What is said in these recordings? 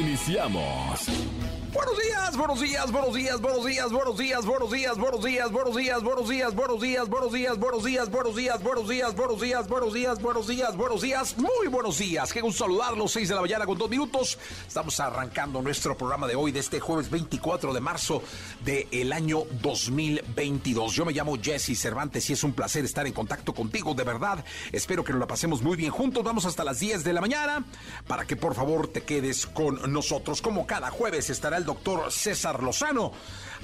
Iniciamos. Buenos días, buenos días, buenos días, buenos días, buenos días, buenos días, buenos días, buenos días, buenos días, buenos días, buenos días, buenos días, buenos días, buenos días, buenos días, buenos días, buenos días, buenos días, muy buenos días. Qué gusto saludarlos, 6 de la mañana con dos minutos. Estamos arrancando nuestro programa de hoy, de este jueves 24 de marzo del año 2022. Yo me llamo Jesse Cervantes y es un placer estar en contacto contigo, de verdad. Espero que nos la pasemos muy bien juntos. Vamos hasta las 10 de la mañana para que por favor te quedes con nosotros. Como cada jueves estará el doctor César Lozano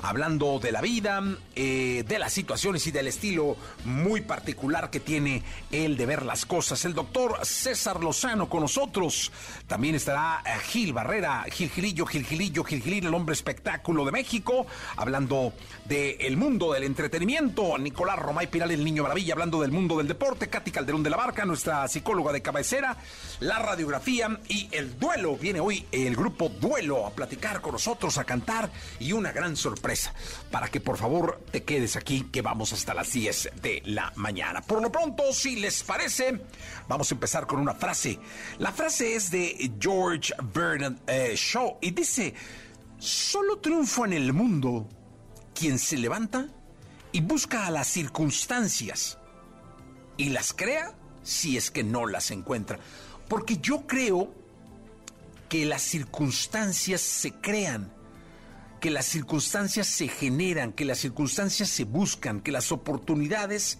hablando de la vida, eh, de las situaciones y del estilo muy particular que tiene el de ver las cosas. El doctor César Lozano con nosotros. También estará eh, Gil Barrera, Gil Gilillo, Gil Gilillo, Gil Gilillo, el hombre espectáculo de México, hablando del mundo del entretenimiento. Nicolás Romay Piral, el niño maravilla, hablando del mundo del deporte. Katy Calderón de la Barca, nuestra psicóloga de cabecera. La radiografía y el duelo. Viene hoy el grupo Duelo a platicar con nosotros, a cantar y una gran sorpresa para que por favor te quedes aquí que vamos hasta las 10 de la mañana. Por lo pronto, si les parece, vamos a empezar con una frase. La frase es de George Bernard eh, Shaw y dice, solo triunfa en el mundo quien se levanta y busca a las circunstancias y las crea si es que no las encuentra. Porque yo creo que las circunstancias se crean que las circunstancias se generan, que las circunstancias se buscan, que las oportunidades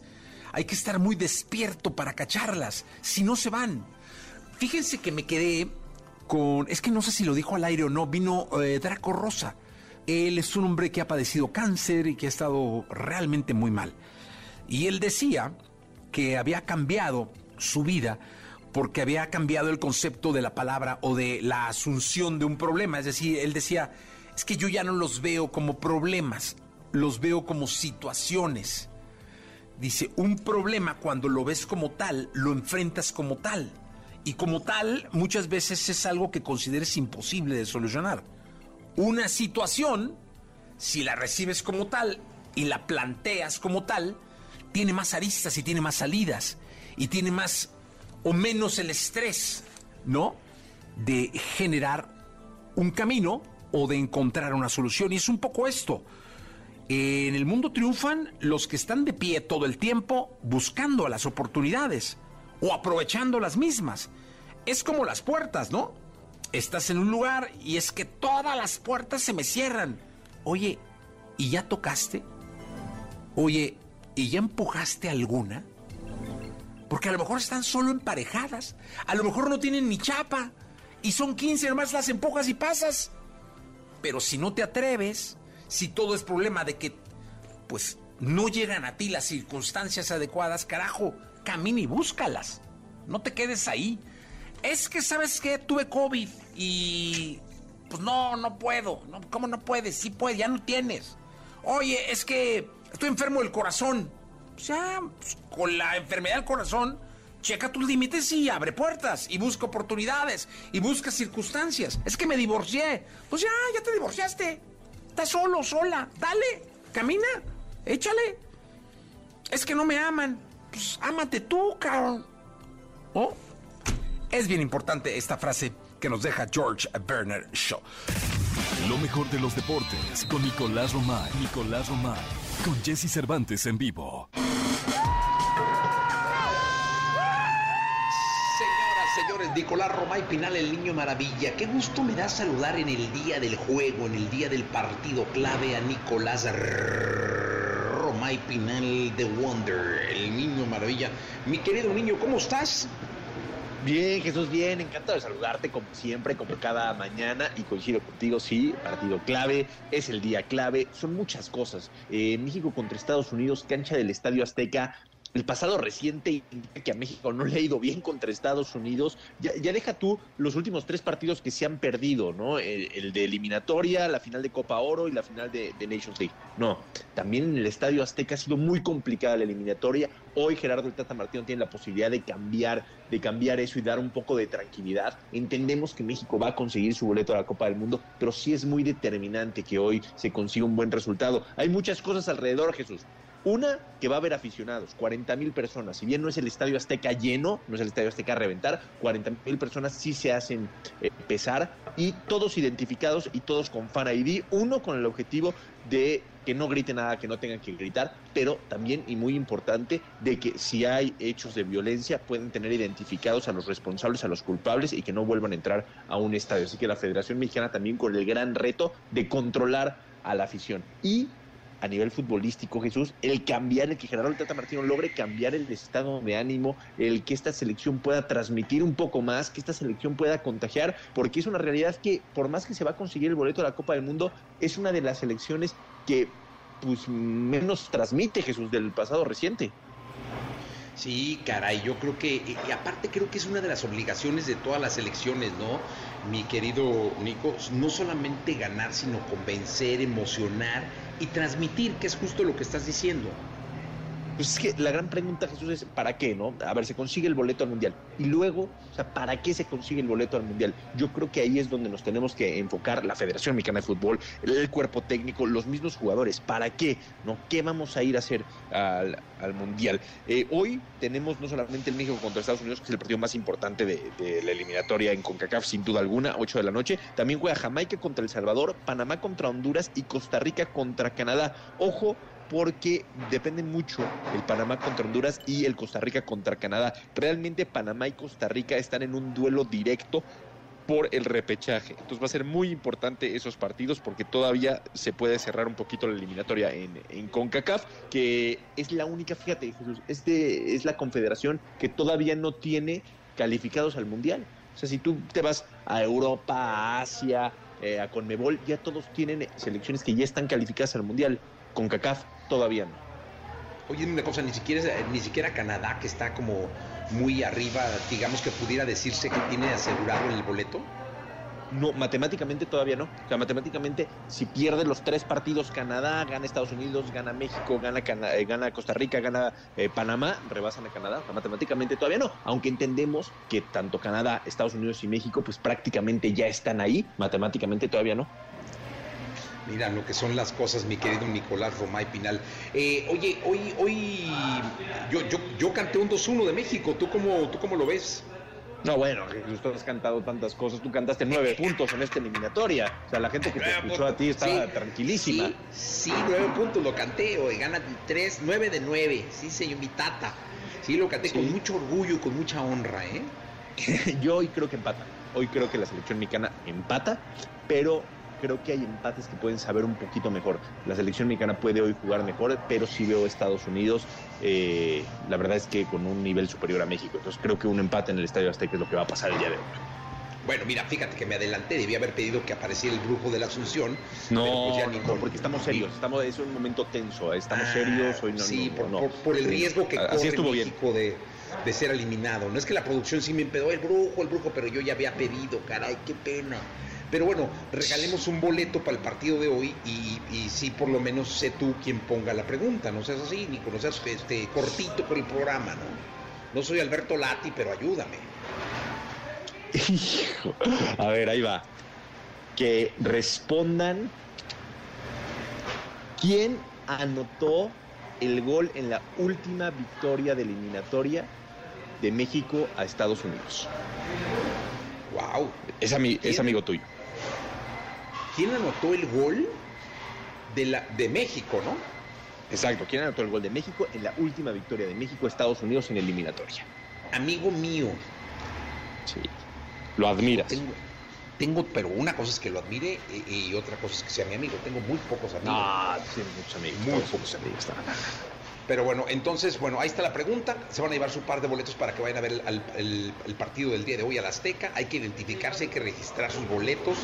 hay que estar muy despierto para cacharlas, si no se van. Fíjense que me quedé con, es que no sé si lo dijo al aire o no, vino eh, Draco Rosa. Él es un hombre que ha padecido cáncer y que ha estado realmente muy mal. Y él decía que había cambiado su vida porque había cambiado el concepto de la palabra o de la asunción de un problema. Es decir, él decía, es que yo ya no los veo como problemas, los veo como situaciones. Dice, un problema cuando lo ves como tal, lo enfrentas como tal. Y como tal, muchas veces es algo que consideres imposible de solucionar. Una situación, si la recibes como tal y la planteas como tal, tiene más aristas y tiene más salidas y tiene más o menos el estrés, ¿no? De generar un camino o de encontrar una solución. Y es un poco esto. En el mundo triunfan los que están de pie todo el tiempo buscando las oportunidades o aprovechando las mismas. Es como las puertas, ¿no? Estás en un lugar y es que todas las puertas se me cierran. Oye, ¿y ya tocaste? Oye, ¿y ya empujaste alguna? Porque a lo mejor están solo emparejadas. A lo mejor no tienen ni chapa. Y son 15, nomás las empujas y pasas. Pero si no te atreves, si todo es problema de que, pues, no llegan a ti las circunstancias adecuadas, carajo, camina y búscalas. No te quedes ahí. Es que, ¿sabes qué? Tuve COVID y... Pues no, no puedo. No, ¿Cómo no puedes? Sí puedes, ya no tienes. Oye, es que estoy enfermo del corazón. O sea, pues, con la enfermedad del corazón, checa tus límites y abre puertas y busca oportunidades y busca circunstancias. Es que me divorcié. Pues ya, ya te divorciaste. Estás solo, sola. Dale, camina, échale. Es que no me aman. Pues ámate tú, cabrón. ¿Oh? Es bien importante esta frase que nos deja George Bernard Shaw. Lo mejor de los deportes con Nicolás Romay. Nicolás Romay. Con Jesse Cervantes en vivo. Nicolás Romay Pinal, el niño maravilla. Qué gusto me da saludar en el día del juego, en el día del partido clave a Nicolás Romay Pinal de Wonder, el niño maravilla. Mi querido niño, ¿cómo estás? Bien, Jesús, bien, encantado de saludarte como siempre, como cada mañana y coincido contigo, sí, partido clave, es el día clave, son muchas cosas. Eh, México contra Estados Unidos, cancha del Estadio Azteca, el pasado reciente que a México no le ha ido bien contra Estados Unidos. Ya, deja tú los últimos tres partidos que se han perdido, ¿no? El, de eliminatoria, la final de Copa Oro y la final de, Nations League. No, también en el Estadio Azteca ha sido muy complicada la eliminatoria. Hoy Gerardo el Tata Martino tiene la posibilidad de cambiar, de cambiar eso y dar un poco de tranquilidad. Entendemos que México va a conseguir su boleto a la Copa del Mundo, pero sí es muy determinante que hoy se consiga un buen resultado. Hay muchas cosas alrededor, Jesús. Una, que va a haber aficionados, 40 mil personas. Si bien no es el Estadio Azteca lleno, no es el Estadio Azteca a reventar, 40 mil personas sí se hacen eh, pesar y todos identificados y todos con Fan ID. Uno, con el objetivo de que no grite nada, que no tengan que gritar, pero también, y muy importante, de que si hay hechos de violencia pueden tener identificados a los responsables, a los culpables y que no vuelvan a entrar a un estadio. Así que la Federación Mexicana también con el gran reto de controlar a la afición. Y a nivel futbolístico, Jesús, el cambiar, el que Gerardo Tata Martino logre cambiar el estado de ánimo, el que esta selección pueda transmitir un poco más, que esta selección pueda contagiar, porque es una realidad que por más que se va a conseguir el boleto de la Copa del Mundo, es una de las selecciones que pues menos transmite Jesús del pasado reciente. Sí, caray, yo creo que, y aparte creo que es una de las obligaciones de todas las elecciones, ¿no? Mi querido Nico, no solamente ganar, sino convencer, emocionar y transmitir, que es justo lo que estás diciendo. Pues es que la gran pregunta, Jesús, es ¿para qué, no? A ver, se consigue el boleto al Mundial. Y luego, o sea, ¿para qué se consigue el boleto al Mundial? Yo creo que ahí es donde nos tenemos que enfocar la Federación Mexicana de Fútbol, el cuerpo técnico, los mismos jugadores. ¿Para qué? ¿No? ¿Qué vamos a ir a hacer al, Mundial? Eh, hoy tenemos no solamente el México contra Estados Unidos, que es el partido más importante de, la eliminatoria en CONCACAF, sin duda alguna, 8 de la noche. También juega Jamaica contra El Salvador, Panamá contra Honduras y Costa Rica contra Canadá. Ojo, porque depende mucho el Panamá contra Honduras y el Costa Rica contra Canadá. Realmente Panamá y Costa Rica están en un duelo directo por el repechaje. Entonces va a ser muy importante esos partidos porque todavía se puede cerrar un poquito la eliminatoria en, CONCACAF, que es la única, fíjate Jesús, es, es la confederación que todavía no tiene calificados al Mundial. O sea, si tú te vas a Europa, a Asia, eh, a Conmebol, ya todos tienen selecciones que ya están calificadas al Mundial. Con CACAF todavía no. Oye, una cosa, ni siquiera, ni siquiera Canadá, que está como muy arriba, digamos que pudiera decirse que tiene asegurado el boleto. No, matemáticamente todavía no. O sea, matemáticamente, si pierde los tres partidos, Canadá, gana Estados Unidos, gana México, gana, eh, gana Costa Rica, gana eh, Panamá, rebasan a Canadá. O sea, matemáticamente todavía no. Aunque entendemos que tanto Canadá, Estados Unidos y México, pues prácticamente ya están ahí, matemáticamente todavía no. Mira lo que son las cosas, mi querido Nicolás Romay Pinal. Eh, oye, hoy, hoy yo, yo, yo canté un 2-1 de México. ¿Tú cómo, ¿Tú cómo lo ves? No, bueno, tú has cantado tantas cosas, tú cantaste nueve puntos en esta eliminatoria. O sea, la gente que te escuchó a ti estaba tranquilísima. Sí, nueve puntos lo canté, hoy gana tres, nueve de nueve. Sí, señor, mi tata. Sí, lo canté con mucho orgullo y con mucha honra, ¿eh? Yo hoy creo que empata. Hoy creo que la selección mexicana empata, pero creo que hay empates que pueden saber un poquito mejor. La selección mexicana puede hoy jugar mejor, pero sí veo Estados Unidos, eh, la verdad es que con un nivel superior a México. Entonces creo que un empate en el Estadio Azteca es lo que va a pasar el día de hoy. Bueno, mira, fíjate que me adelanté, debía haber pedido que apareciera el brujo de la Asunción. No, pues porque estamos serios, estamos, es un momento tenso, estamos ah, serios. Hoy no, sí, por, el riesgo que corre México de, de, ser eliminado. No es que la producción sí me empedó el brujo, el brujo, pero yo ya había pedido, caray, qué pena. Pero bueno, regalemos un boleto para el partido de hoy y, y sí, por lo menos sé tú quien ponga la pregunta. No seas así, ni no seas este, cortito con el programa, ¿no? No soy Alberto Lati, pero ayúdame. Hijo. A ver, ahí va. Que respondan quién anotó el gol en la última victoria de eliminatoria de México a Estados Unidos. Wow. Es, es amigo tuyo. ¿Quién anotó el gol de, la, de México, no? Exacto, ¿quién anotó el gol de México en la última victoria de México Estados Unidos en eliminatoria? Amigo mío. Sí. Lo admiras. Tengo, pero una cosa es que lo admire y, otra cosa es que sea mi amigo. Tengo muy pocos amigos. Ah, sí, muchos amigos. Muy pocos amigos. Pero bueno, entonces, bueno, ahí está la pregunta. Se van a llevar su par de boletos para que vayan a ver el, partido del día de hoy a la Azteca. Hay que identificarse, hay que registrar sus boletos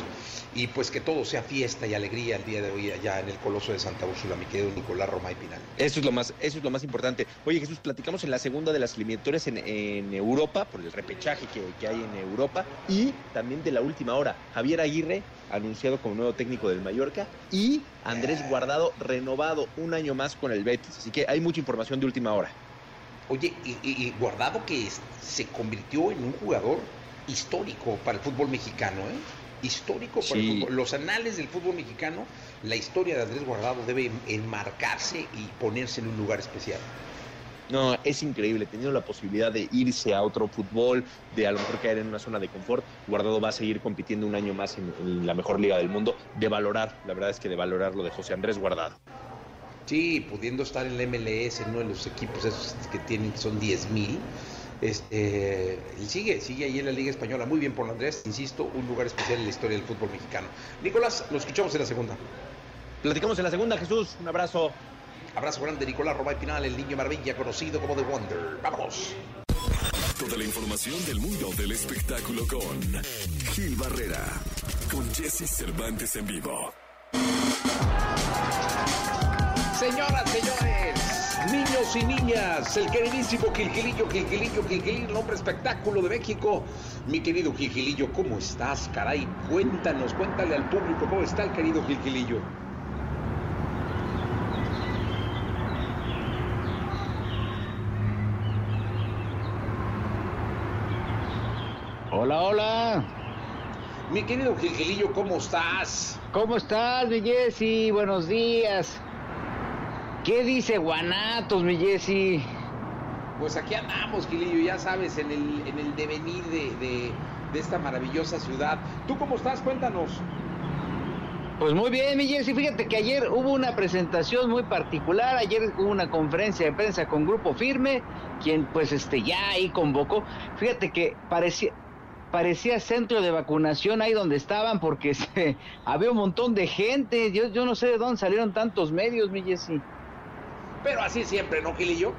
y pues que todo sea fiesta y alegría el día de hoy allá en el Coloso de Santa Úrsula, mi querido Nicolás Roma y Pinal. Eso es lo más, eso es lo más importante. Oye, Jesús, platicamos en la segunda de las eliminatorias en, Europa, por el repechaje que, que hay en Europa, y también de la última hora. Javier Aguirre anunciado como nuevo técnico del Mallorca, y Andrés Guardado renovado un año más con el Betis. Así que hay mucha información de última hora. Oye, y, Guardado que se convirtió en un jugador histórico para el fútbol mexicano, ¿eh? Histórico para el fútbol. Los anales del fútbol mexicano, la historia de Andrés Guardado debe enmarcarse y ponerse en un lugar especial. No, es increíble, teniendo la posibilidad de irse a otro fútbol, de a lo mejor caer en una zona de confort, Guardado va a seguir compitiendo un año más en, la mejor liga del mundo, de valorar, la verdad es que de valorar lo de José Andrés Guardado. Sí, pudiendo estar en el MLS, uno de los equipos esos que tienen, son 10 mil, este, sigue, sigue ahí en la Liga Española. Muy bien por Andrés, insisto, un lugar especial en la historia del fútbol mexicano. Nicolás, lo escuchamos en la segunda. Platicamos en la segunda, Jesús. Un abrazo. Abrazo grande, Nicolás Romay Pinal, el niño maravilla conocido como The Wonder. ¡Vámonos! Toda la información del mundo del espectáculo con Gil Barrera, con Jesse Cervantes en vivo. Señoras, señores, niños y niñas, el queridísimo Gilgilillo, Gilgilillo, Gilgilillo, el hombre espectáculo de México. Mi querido Gilgilillo, ¿cómo estás, caray? Cuéntanos, cuéntale al público cómo está el querido Gilgilillo. Hola, hola. Mi querido Gilgilillo, ¿cómo estás? ¿Cómo estás, mi Jessy? Buenos días. ¿Qué dice Guanatos, mi Jessy? Pues aquí andamos, Gilillo, ya sabes, en el, en el devenir de, de, esta maravillosa ciudad. ¿Tú cómo estás? Cuéntanos. Pues muy bien, mi Jessy. Fíjate que ayer hubo una presentación muy particular. Ayer hubo una conferencia de prensa con Grupo Firme, quien pues este ya ahí convocó. Fíjate que parecía, parecía centro de vacunación ahí donde estaban porque se, había un montón de gente. Yo, yo no sé de dónde salieron tantos medios, mi Jessy. Pero así siempre, ¿no, Gilillo?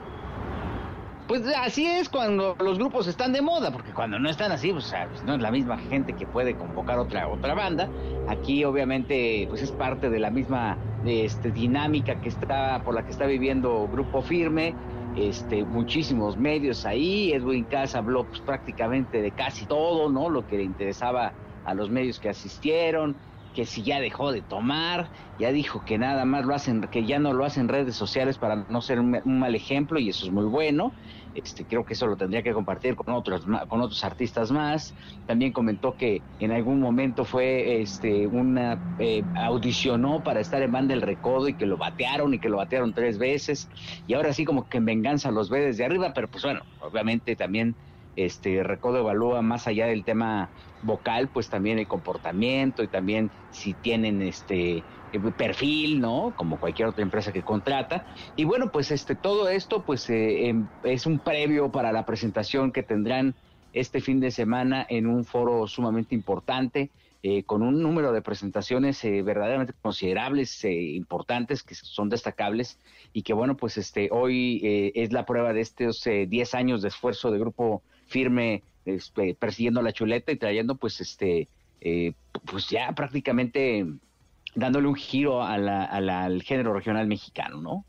Pues así es cuando los grupos están de moda, porque cuando no están así, pues, no es la misma gente que puede convocar otra otra banda. Aquí obviamente pues es parte de la misma este, dinámica que está por la que está viviendo Grupo Firme este, muchísimos medios ahí. Edwin Casa habló pues, prácticamente de casi todo, ¿no? Lo que le interesaba a los medios que asistieron, que si ya dejó de tomar, ya dijo que nada más lo hacen, que ya no lo hacen redes sociales para no ser un mal ejemplo y eso es muy bueno. Este, creo que eso lo tendría que compartir con otros, con otros artistas más. También comentó que en algún momento fue, este, una, eh, audicionó para estar en Banda del Recodo y que lo batearon y que lo batearon tres veces. Y ahora sí como que en venganza los ve desde arriba, pero pues bueno, obviamente también este Recodo evalúa más allá del tema vocal, pues también el comportamiento y también si tienen este eh, perfil, ¿no? Como cualquier otra empresa que contrata. Y bueno, pues este todo esto pues eh, em, es un previo para la presentación que tendrán este fin de semana en un foro sumamente importante. Eh, con un número de presentaciones verdaderamente considerables, importantes, que son destacables y que bueno, pues este hoy es la prueba de estos 10 años de esfuerzo de grupo firme este, persiguiendo la chuleta y trayendo pues este pues ya prácticamente dándole un giro al género regional mexicano, ¿no?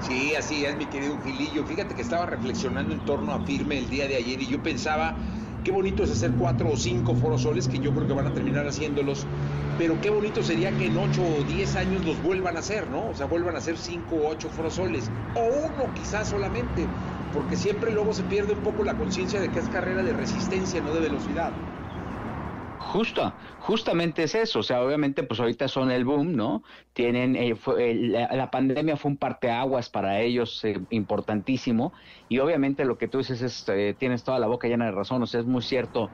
Sí, así es, mi querido Gilillo. Fíjate que estaba reflexionando en torno a Firme el día de ayer y yo pensaba, qué bonito es hacer cuatro o cinco forosoles, que yo creo que van a terminar haciéndolos, pero qué bonito sería que en ocho o diez años los vuelvan a hacer, ¿no? O sea, vuelvan a hacer cinco o ocho forosoles, o uno quizás solamente, porque siempre luego se pierde un poco la conciencia de que es carrera de resistencia, no de velocidad. Justo, justamente es eso, o sea, obviamente pues ahorita son el boom, ¿no? Tienen, eh, la, pandemia fue un parteaguas para ellos eh, importantísimo y obviamente lo que tú dices es, eh, tienes toda la boca llena de razón, o sea, es muy cierto,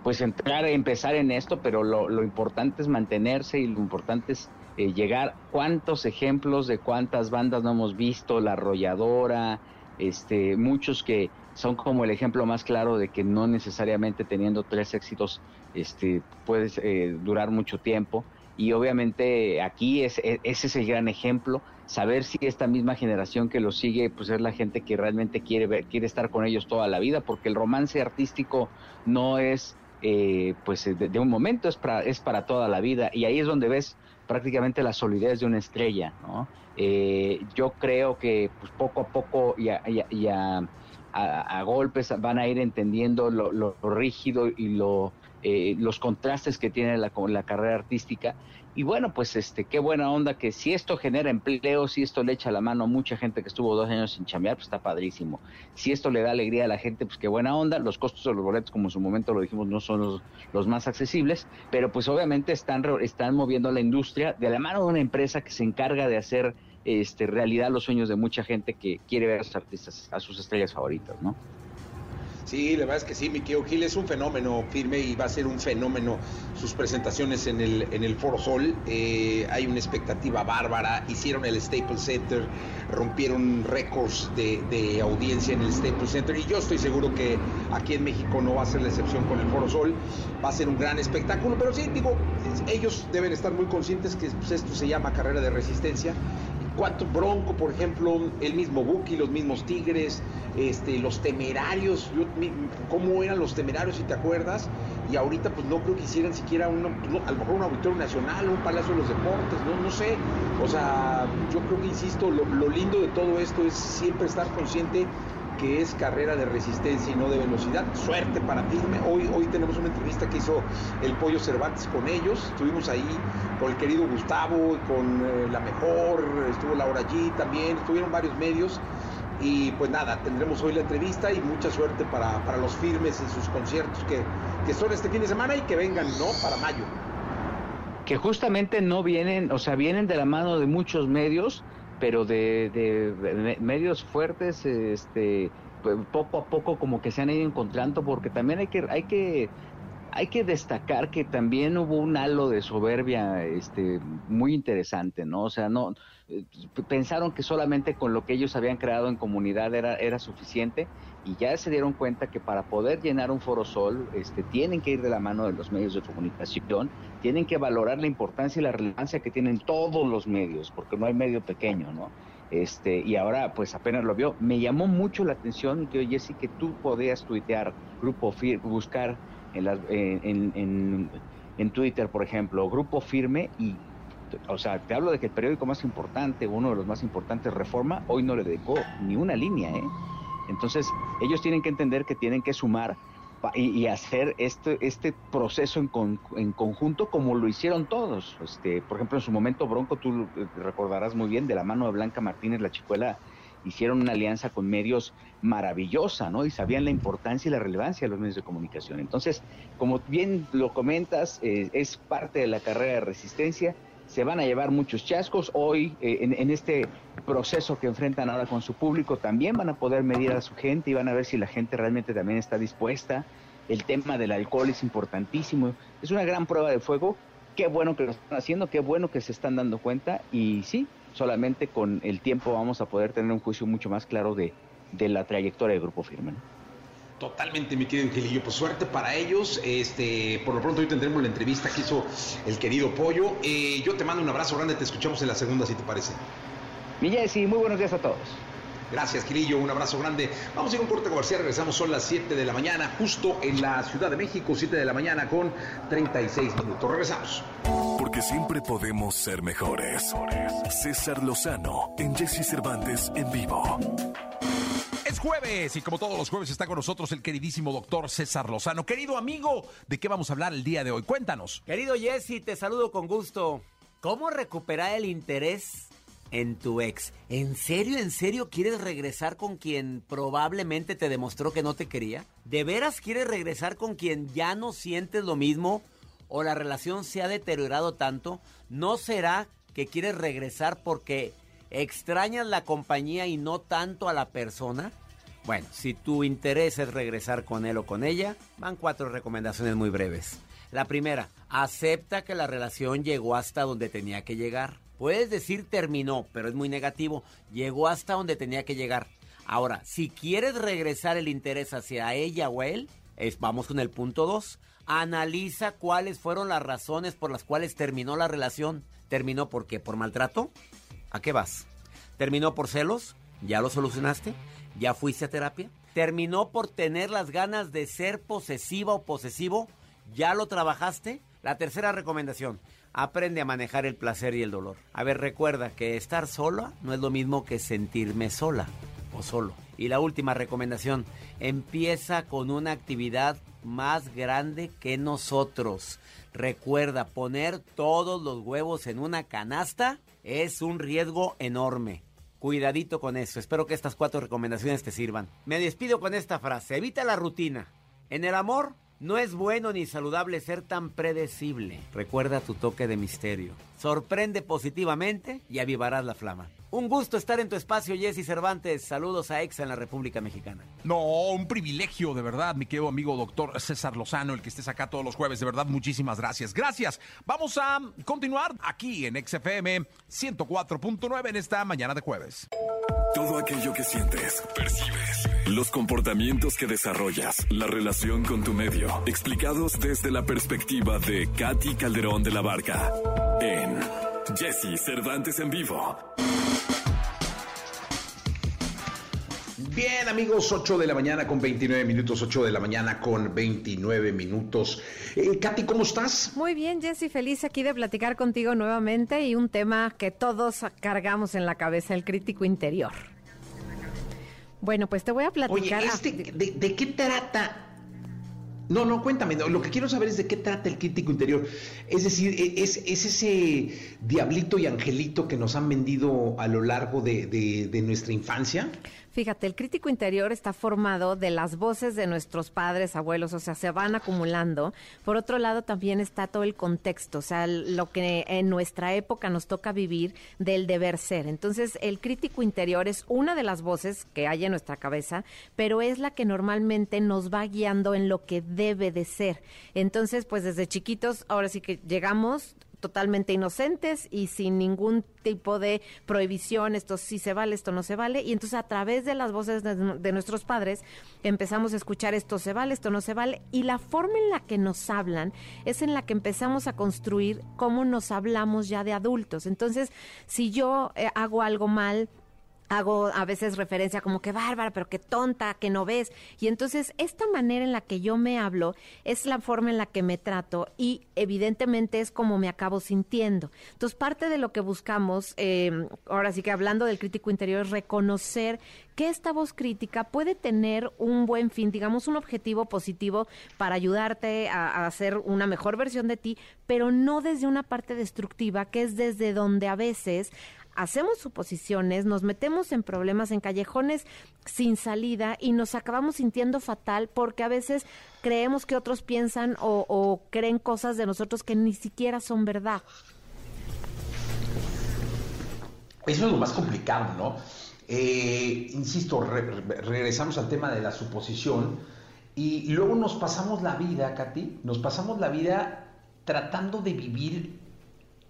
pues entrar, empezar en esto, pero lo, lo importante es mantenerse y lo importante es llegar, cuántos ejemplos de cuántas bandas no hemos visto, la arrolladora, este, muchos que son como el ejemplo más claro de que no necesariamente teniendo tres éxitos este, puedes eh, durar mucho tiempo. y obviamente aquí es, e, ese es el gran ejemplo, saber si esta misma generación que lo sigue, pues es la gente que realmente quiere ver, quiere estar con ellos toda la vida, porque el romance artístico no es eh, pues de, un momento, es para, es para toda la vida, y ahí es donde ves prácticamente la solidez de una estrella, ¿no? Eh, yo creo que pues, poco a poco y a, golpes van a ir entendiendo lo rígido y lo eh, los contrastes que tiene la, la carrera artística. Y bueno, pues este, qué buena onda que si esto genera empleo, si esto le echa la mano a mucha gente que estuvo dos años sin chambear, pues está padrísimo. Si esto le da alegría a la gente, pues qué buena onda. Los costos de los boletos, como en su momento lo dijimos, no son los, más accesibles, pero pues obviamente están, están moviendo la industria de la mano de una empresa que se encarga de hacer este, realidad los sueños de mucha gente que quiere ver a sus artistas, a sus estrellas favoritas, ¿no? Sí, la verdad es que sí, mi Gil es un fenómeno firme y va a ser un fenómeno sus presentaciones en el, en el Foro Sol. Eh, hay una expectativa bárbara, hicieron el Staples Center, rompieron récords de, audiencia en el Staples Center y yo estoy seguro que aquí en México no va a ser la excepción con el Foro Sol, va a ser un gran espectáculo, pero sí, digo, ellos deben estar muy conscientes que pues, esto se llama carrera de resistencia cuánto Bronco, por ejemplo, el mismo Buki, los mismos Tigres, este, los temerarios, cómo eran los temerarios, si te acuerdas, y ahorita pues no creo que hicieran siquiera una, a lo mejor un auditorio nacional, un palacio de los deportes, no, no sé, o sea, yo creo que, insisto, lo lindo de todo esto es siempre estar consciente que es carrera de resistencia y no de velocidad. Suerte para Firme. Hoy, hoy tenemos una entrevista que hizo el Pollo Cervantes con ellos. Estuvimos ahí con el querido Gustavo, con eh, La Mejor, estuvo Laura G también, estuvieron varios medios. Y pues nada, tendremos hoy la entrevista y mucha suerte para, para los firmes en sus conciertos que, que son este fin de semana y que vengan, ¿no? Para mayo. Que justamente no vienen, o sea, vienen de la mano de muchos medios pero de, medios fuertes, este, poco a poco como que se han ido encontrando, porque también hay que, hay que, hay que destacar que también hubo un halo de soberbia, este, muy interesante, ¿no? O sea, no, eh, pensaron que solamente con lo que ellos habían creado en comunidad era, era suficiente y ya se dieron cuenta que para poder llenar un foro sol este, tienen que ir de la mano de los medios de comunicación, tienen que valorar la importancia y la relevancia que tienen todos los medios, porque no hay medio pequeño, ¿no? Este, y ahora pues apenas lo vio. Me llamó mucho la atención, que Jessy, que tú podías tuitear, grupo firme, buscar en, en, en, en Twitter, por ejemplo, grupo firme y o sea, te hablo de que el periódico más importante, uno de los más importantes, Reforma, hoy no le dedicó ni una línea, ¿eh? Entonces, ellos tienen que entender que tienen que sumar y, hacer este, este proceso en, en, conjunto como lo hicieron todos. Este, por ejemplo, en su momento, Bronco, tú recordarás muy bien, de la mano de Blanca Martínez, la chicuela, hicieron una alianza con medios maravillosa, ¿no? Y sabían la importancia y la relevancia de los medios de comunicación. Entonces, como bien lo comentas, eh, es parte de la carrera de resistencia se van a llevar muchos chascos. Hoy, eh, en, este proceso que enfrentan ahora con su público, también van a poder medir a su gente y van a ver si la gente realmente también está dispuesta. El tema del alcohol es importantísimo. Es una gran prueba de fuego. Qué bueno que lo están haciendo, qué bueno que se están dando cuenta. Y sí, solamente con el tiempo vamos a poder tener un juicio mucho más claro de, de la trayectoria del Grupo Firme. Totalmente, mi querido Angelillo. Pues suerte para ellos. Este, por lo pronto hoy tendremos la entrevista que hizo el querido Pollo. Eh, yo te mando un abrazo grande, te escuchamos en la segunda, si te parece. Mi Jessy, muy buenos días a todos. Gracias, Gilillo. Un abrazo grande. Vamos a ir a un corte comercial. Regresamos, son las 7 de la mañana, justo en la Ciudad de México, 7 de la mañana con 36 minutos. Regresamos. Porque siempre podemos ser mejores. César Lozano en Jesse Cervantes en vivo jueves y como todos los jueves está con nosotros el queridísimo doctor César Lozano. Querido amigo, ¿de qué vamos a hablar el día de hoy? Cuéntanos. Querido Jesse, te saludo con gusto. ¿Cómo recuperar el interés en tu ex? ¿En serio, en serio quieres regresar con quien probablemente te demostró que no te quería? ¿De veras quieres regresar con quien ya no sientes lo mismo o la relación se ha deteriorado tanto? ¿No será que quieres regresar porque extrañas la compañía y no tanto a la persona? Bueno, si tu interés es regresar con él o con ella, van cuatro recomendaciones muy breves. La primera, acepta que la relación llegó hasta donde tenía que llegar. Puedes decir terminó, pero es muy negativo. Llegó hasta donde tenía que llegar. Ahora, si quieres regresar el interés hacia ella o él, vamos con el punto 2. Analiza cuáles fueron las razones por las cuales terminó la relación. ¿Terminó por qué? ¿Por maltrato? ¿A qué vas? ¿Terminó por celos? ¿Ya lo solucionaste? ¿Ya fuiste a terapia? ¿Terminó por tener las ganas de ser posesiva o posesivo? ¿Ya lo trabajaste? La tercera recomendación, aprende a manejar el placer y el dolor. A ver, recuerda que estar sola no es lo mismo que sentirme sola o solo. Y la última recomendación, empieza con una actividad más grande que nosotros. Recuerda, poner todos los huevos en una canasta es un riesgo enorme. Cuidadito con eso. Espero que estas cuatro recomendaciones te sirvan. Me despido con esta frase. Evita la rutina. En el amor no es bueno ni saludable ser tan predecible. Recuerda tu toque de misterio. Sorprende positivamente y avivarás la flama. Un gusto estar en tu espacio, Jesse Cervantes. Saludos a EXA en la República Mexicana. No, un privilegio, de verdad, mi querido amigo doctor César Lozano, el que estés acá todos los jueves. De verdad, muchísimas gracias. Gracias. Vamos a continuar aquí en XFM 104.9 en esta mañana de jueves. Todo aquello que sientes, percibes, los comportamientos que desarrollas, la relación con tu medio, explicados desde la perspectiva de Katy Calderón de la Barca en Jesse Cervantes en vivo. Bien, amigos, 8 de la mañana con 29 minutos, 8 de la mañana con 29 minutos. Eh, Katy, ¿cómo estás? Muy bien, Jessy, feliz aquí de platicar contigo nuevamente y un tema que todos cargamos en la cabeza, el crítico interior. Bueno, pues te voy a platicar. Oye, este, de, de, qué trata? No, no, cuéntame. Lo que quiero saber es de qué trata el crítico interior. Es decir, e, es, es ese diablito y angelito que nos han vendido a lo largo de, de, de nuestra infancia. Fíjate, el crítico interior está formado de las voces de nuestros padres, abuelos, o sea, se van acumulando. Por otro lado, también está todo el contexto, o sea, lo que en nuestra época nos toca vivir del deber ser. Entonces, el crítico interior es una de las voces que hay en nuestra cabeza, pero es la que normalmente nos va guiando en lo que debe de ser. Entonces, pues desde chiquitos, ahora sí que llegamos totalmente inocentes y sin ningún tipo de prohibición, esto sí se vale, esto no se vale, y entonces a través de las voces de, nuestros padres empezamos a escuchar esto se vale, esto no se vale, y la forma en la que nos hablan es en la que empezamos a construir cómo nos hablamos ya de adultos. Entonces, si yo eh, hago algo mal, hago a veces referencia como que bárbara, pero qué tonta, que no ves. Y entonces esta manera en la que yo me hablo es la forma en la que me trato y evidentemente es como me acabo sintiendo. Entonces parte de lo que buscamos, eh, ahora sí que hablando del crítico interior, es reconocer que esta voz crítica puede tener un buen fin, digamos un objetivo positivo para ayudarte a hacer una mejor versión de ti, pero no desde una parte destructiva, que es desde donde a veces hacemos suposiciones, nos metemos en problemas, en callejones sin salida y nos acabamos sintiendo fatal porque a veces creemos que otros piensan o, creen cosas de nosotros que ni siquiera son verdad. Eso es lo más complicado, ¿no? Eh, insisto, re regresamos al tema de la suposición y luego nos pasamos la vida, Katy, nos pasamos la vida tratando de vivir,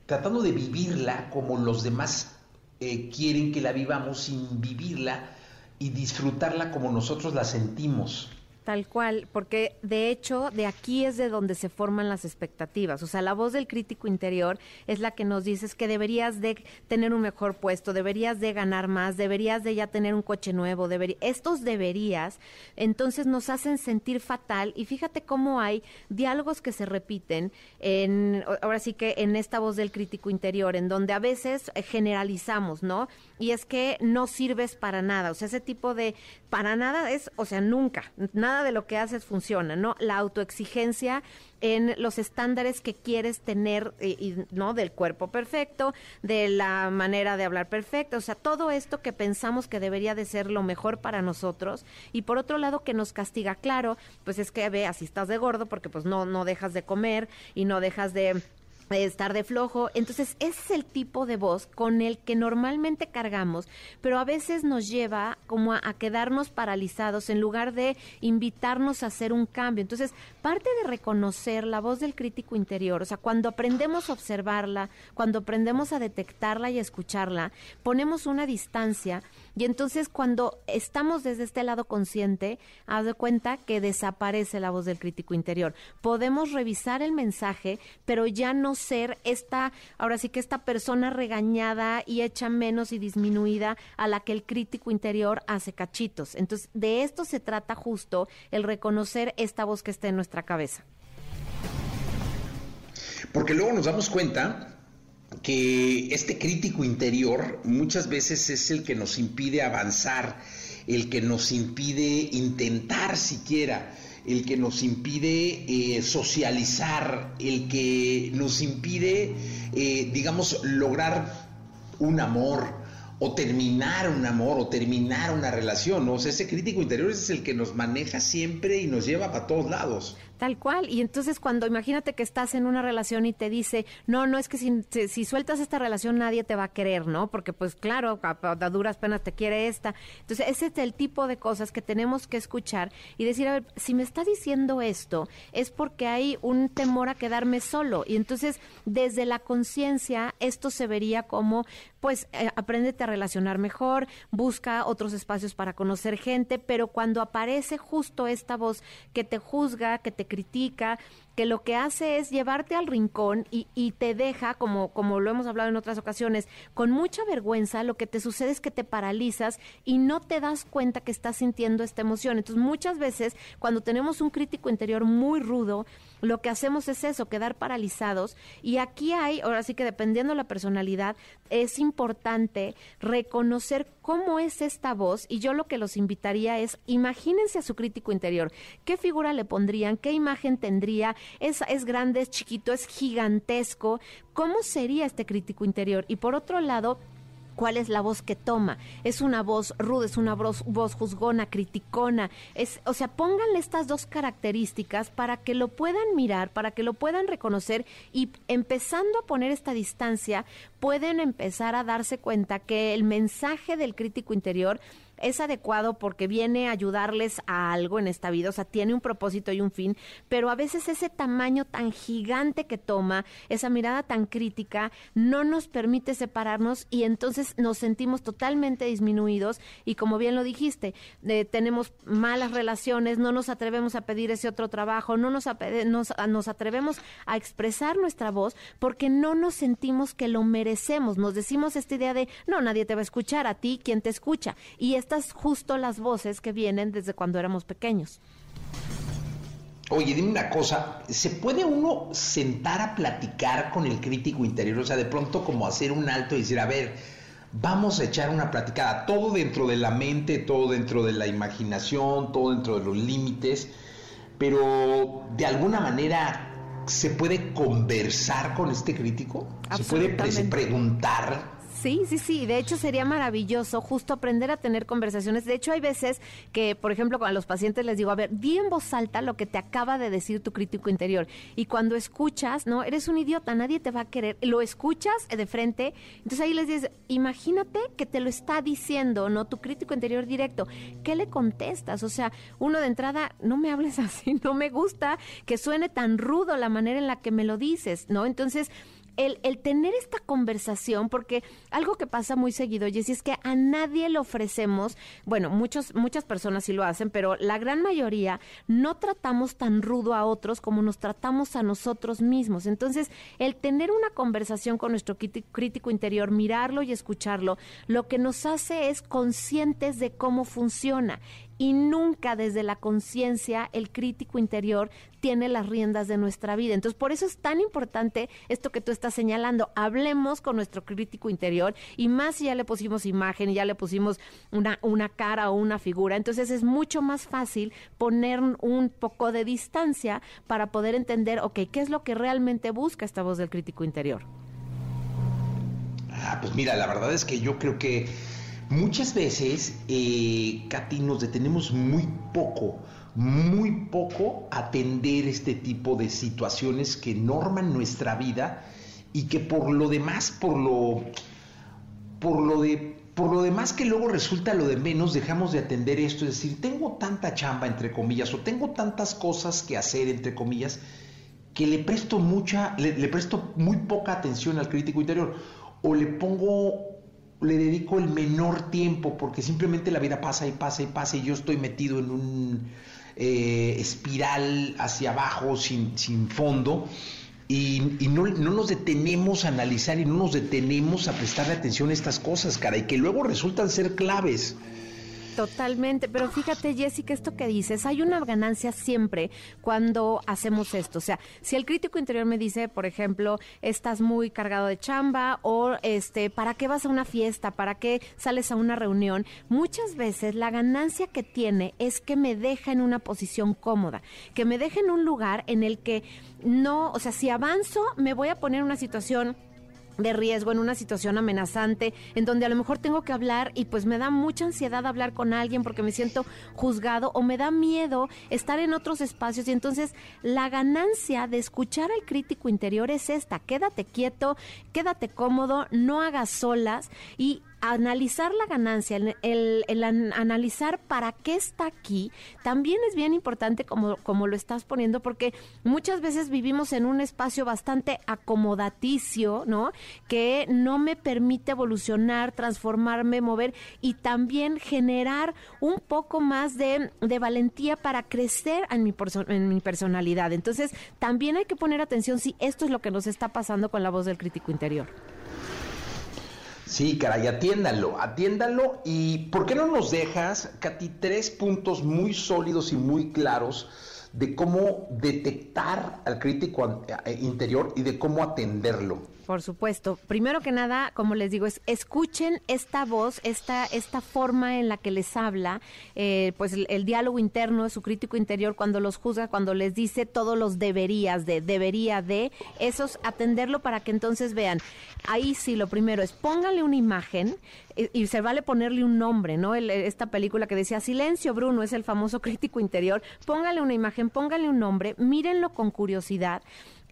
tratando de vivirla como los demás eh, quieren que la vivamos sin vivirla y disfrutarla como nosotros la sentimos. Tal cual, porque de hecho de aquí es de donde se forman las expectativas. O sea, la voz del crítico interior es la que nos dice que deberías de tener un mejor puesto, deberías de ganar más, deberías de ya tener un coche nuevo, debería, estos deberías, entonces nos hacen sentir fatal y fíjate cómo hay diálogos que se repiten en, ahora sí que en esta voz del crítico interior, en donde a veces generalizamos, ¿no? Y es que no sirves para nada, o sea, ese tipo de para nada es, o sea, nunca, nada de lo que haces funciona, ¿no? La autoexigencia en los estándares que quieres tener, y, y, ¿no? Del cuerpo perfecto, de la manera de hablar perfecta, o sea, todo esto que pensamos que debería de ser lo mejor para nosotros, y por otro lado que nos castiga, claro, pues es que ve, así estás de gordo, porque pues no, no dejas de comer y no dejas de estar de flojo. Entonces, ese es el tipo de voz con el que normalmente cargamos, pero a veces nos lleva como a, a, quedarnos paralizados en lugar de invitarnos a hacer un cambio. Entonces, parte de reconocer la voz del crítico interior, o sea, cuando aprendemos a observarla, cuando aprendemos a detectarla y a escucharla, ponemos una distancia Y entonces cuando estamos desde este lado consciente, haz de cuenta que desaparece la voz del crítico interior. Podemos revisar el mensaje, pero ya no ser esta, ahora sí que esta persona regañada y hecha menos y disminuida a la que el crítico interior hace cachitos. Entonces, de esto se trata justo el reconocer esta voz que está en nuestra cabeza. Porque luego nos damos cuenta que este crítico interior muchas veces es el que nos impide avanzar, el que nos impide intentar siquiera, el que nos impide eh, socializar, el que nos impide, eh, digamos, lograr un amor, o terminar un amor o terminar una relación. O sea, ese crítico interior es el que nos maneja siempre y nos lleva para todos lados. Tal cual. Y entonces cuando imagínate que estás en una relación y te dice, no, no es que si, si, sueltas esta relación nadie te va a querer, ¿no? Porque pues claro, a, duras penas te quiere esta. Entonces ese es el tipo de cosas que tenemos que escuchar y decir, a ver, si me está diciendo esto es porque hay un temor a quedarme solo. Y entonces desde la conciencia esto se vería como, pues eh, apréndete a relacionar mejor, busca otros espacios para conocer gente, pero cuando aparece justo esta voz que te juzga, que te critica, que lo que hace es llevarte al rincón y, y, te deja, como, como lo hemos hablado en otras ocasiones, con mucha vergüenza, lo que te sucede es que te paralizas y no te das cuenta que estás sintiendo esta emoción. Entonces, muchas veces, cuando tenemos un crítico interior muy rudo, lo que hacemos es eso, quedar paralizados. Y aquí hay, ahora sí que dependiendo de la personalidad, es importante reconocer cómo es esta voz. Y yo lo que los invitaría es, imagínense a su crítico interior. ¿Qué figura le pondrían? ¿Qué imagen tendría? ¿Es, es grande, es chiquito, es gigantesco? ¿Cómo sería este crítico interior? Y por otro lado, cuál es la voz que toma. Es una voz ruda, es una voz, voz juzgona, criticona. Es, o sea, pónganle estas dos características para que lo puedan mirar, para que lo puedan reconocer y empezando a poner esta distancia, pueden empezar a darse cuenta que el mensaje del crítico interior es adecuado porque viene a ayudarles a algo en esta vida, o sea, tiene un propósito y un fin, pero a veces ese tamaño tan gigante que toma, esa mirada tan crítica, no nos permite separarnos y entonces nos sentimos totalmente disminuidos y como bien lo dijiste, tenemos malas relaciones, no nos atrevemos a pedir ese otro trabajo, no nos, atrevemos a expresar nuestra voz porque no nos sentimos que lo merecemos, nos decimos esta idea de, no, nadie te va a escuchar, a ti, quien te escucha, y estas justo las voces que vienen desde cuando éramos pequeños. Oye, dime una cosa, ¿se puede uno sentar a platicar con el crítico interior? O sea, de pronto como hacer un alto y decir, a ver, vamos a echar una platicada, todo dentro de la mente, todo dentro de la imaginación, todo dentro de los límites, pero de alguna manera se puede conversar con este crítico, se puede preguntar Sí, sí, sí. De hecho, sería maravilloso justo aprender a tener conversaciones. De hecho, hay veces que, por ejemplo, con los pacientes les digo, a ver, di en voz alta lo que te acaba de decir tu crítico interior. Y cuando escuchas, ¿no? Eres un idiota, nadie te va a querer. Lo escuchas de frente. Entonces ahí les dices, imagínate que te lo está diciendo, ¿no? Tu crítico interior directo. ¿Qué le contestas? O sea, uno de entrada, no me hables así, no me gusta que suene tan rudo la manera en la que me lo dices, ¿no? Entonces, el, el, tener esta conversación, porque algo que pasa muy seguido, Jessy, es que a nadie le ofrecemos, bueno, muchos, muchas personas sí lo hacen, pero la gran mayoría no tratamos tan rudo a otros como nos tratamos a nosotros mismos. Entonces, el tener una conversación con nuestro crítico interior, mirarlo y escucharlo, lo que nos hace es conscientes de cómo funciona y nunca desde la conciencia el crítico interior tiene las riendas de nuestra vida. Entonces, por eso es tan importante esto que tú estás señalando. Hablemos con nuestro crítico interior y más si ya le pusimos imagen ya le pusimos una, una cara o una figura. Entonces, es mucho más fácil poner un poco de distancia para poder entender, ok, ¿qué es lo que realmente busca esta voz del crítico interior? Ah, pues mira, la verdad es que yo creo que Muchas veces, eh, Katy, nos detenemos muy poco, muy poco a atender este tipo de situaciones que norman nuestra vida y que por lo demás, por lo, por lo de por lo demás que luego resulta lo de menos, dejamos de atender esto, es decir, tengo tanta chamba, entre comillas, o tengo tantas cosas que hacer, entre comillas, que le presto mucha, le presto muy poca atención al crítico interior, o le pongo le dedico el menor tiempo porque simplemente la vida pasa y pasa y pasa y yo estoy metido en un eh, espiral hacia abajo sin, sin fondo y, no, no, nos detenemos a analizar y no nos detenemos a prestarle atención a estas cosas, cara, y que luego resultan ser claves. Totalmente, pero fíjate Jessica, esto que dices, hay una ganancia siempre cuando hacemos esto. O sea, si el crítico interior me dice, por ejemplo, estás muy cargado de chamba o este, ¿para qué vas a una fiesta? ¿Para qué sales a una reunión? Muchas veces la ganancia que tiene es que me deja en una posición cómoda, que me deja en un lugar en el que no, o sea, si avanzo, me voy a poner una situación de riesgo, en una situación amenazante, en donde a lo mejor tengo que hablar y pues me da mucha ansiedad hablar con alguien porque me siento juzgado o me da miedo estar en otros espacios. Y entonces la ganancia de escuchar al crítico interior es esta, quédate quieto, quédate cómodo, no hagas solas y analizar la ganancia, el, el, analizar para qué está aquí, también es bien importante como, como lo estás poniendo, porque muchas veces vivimos en un espacio bastante acomodaticio, ¿no? Que no me permite evolucionar, transformarme, mover y también generar un poco más de, de valentía para crecer en mi, en mi personalidad. Entonces, también hay que poner atención si esto es lo que nos está pasando con la voz del crítico interior. Sí, caray, atiéndalo, atiéndalo. ¿Y por qué no nos dejas, Katy, tres puntos muy sólidos y muy claros de cómo detectar al crítico eh, interior y de cómo atenderlo? Por supuesto. Primero que nada, como les digo, es escuchen esta voz, esta, esta forma en la que les habla, eh, pues el, diálogo interno su crítico interior cuando los juzga, cuando les dice todos los deberías de, debería de, esos atenderlo para que entonces vean. Ahí sí, lo primero es pónganle una imagen y, y se vale ponerle un nombre, ¿no? esta película que decía Silencio Bruno es el famoso crítico interior. Pónganle una imagen, pónganle un nombre, mírenlo con curiosidad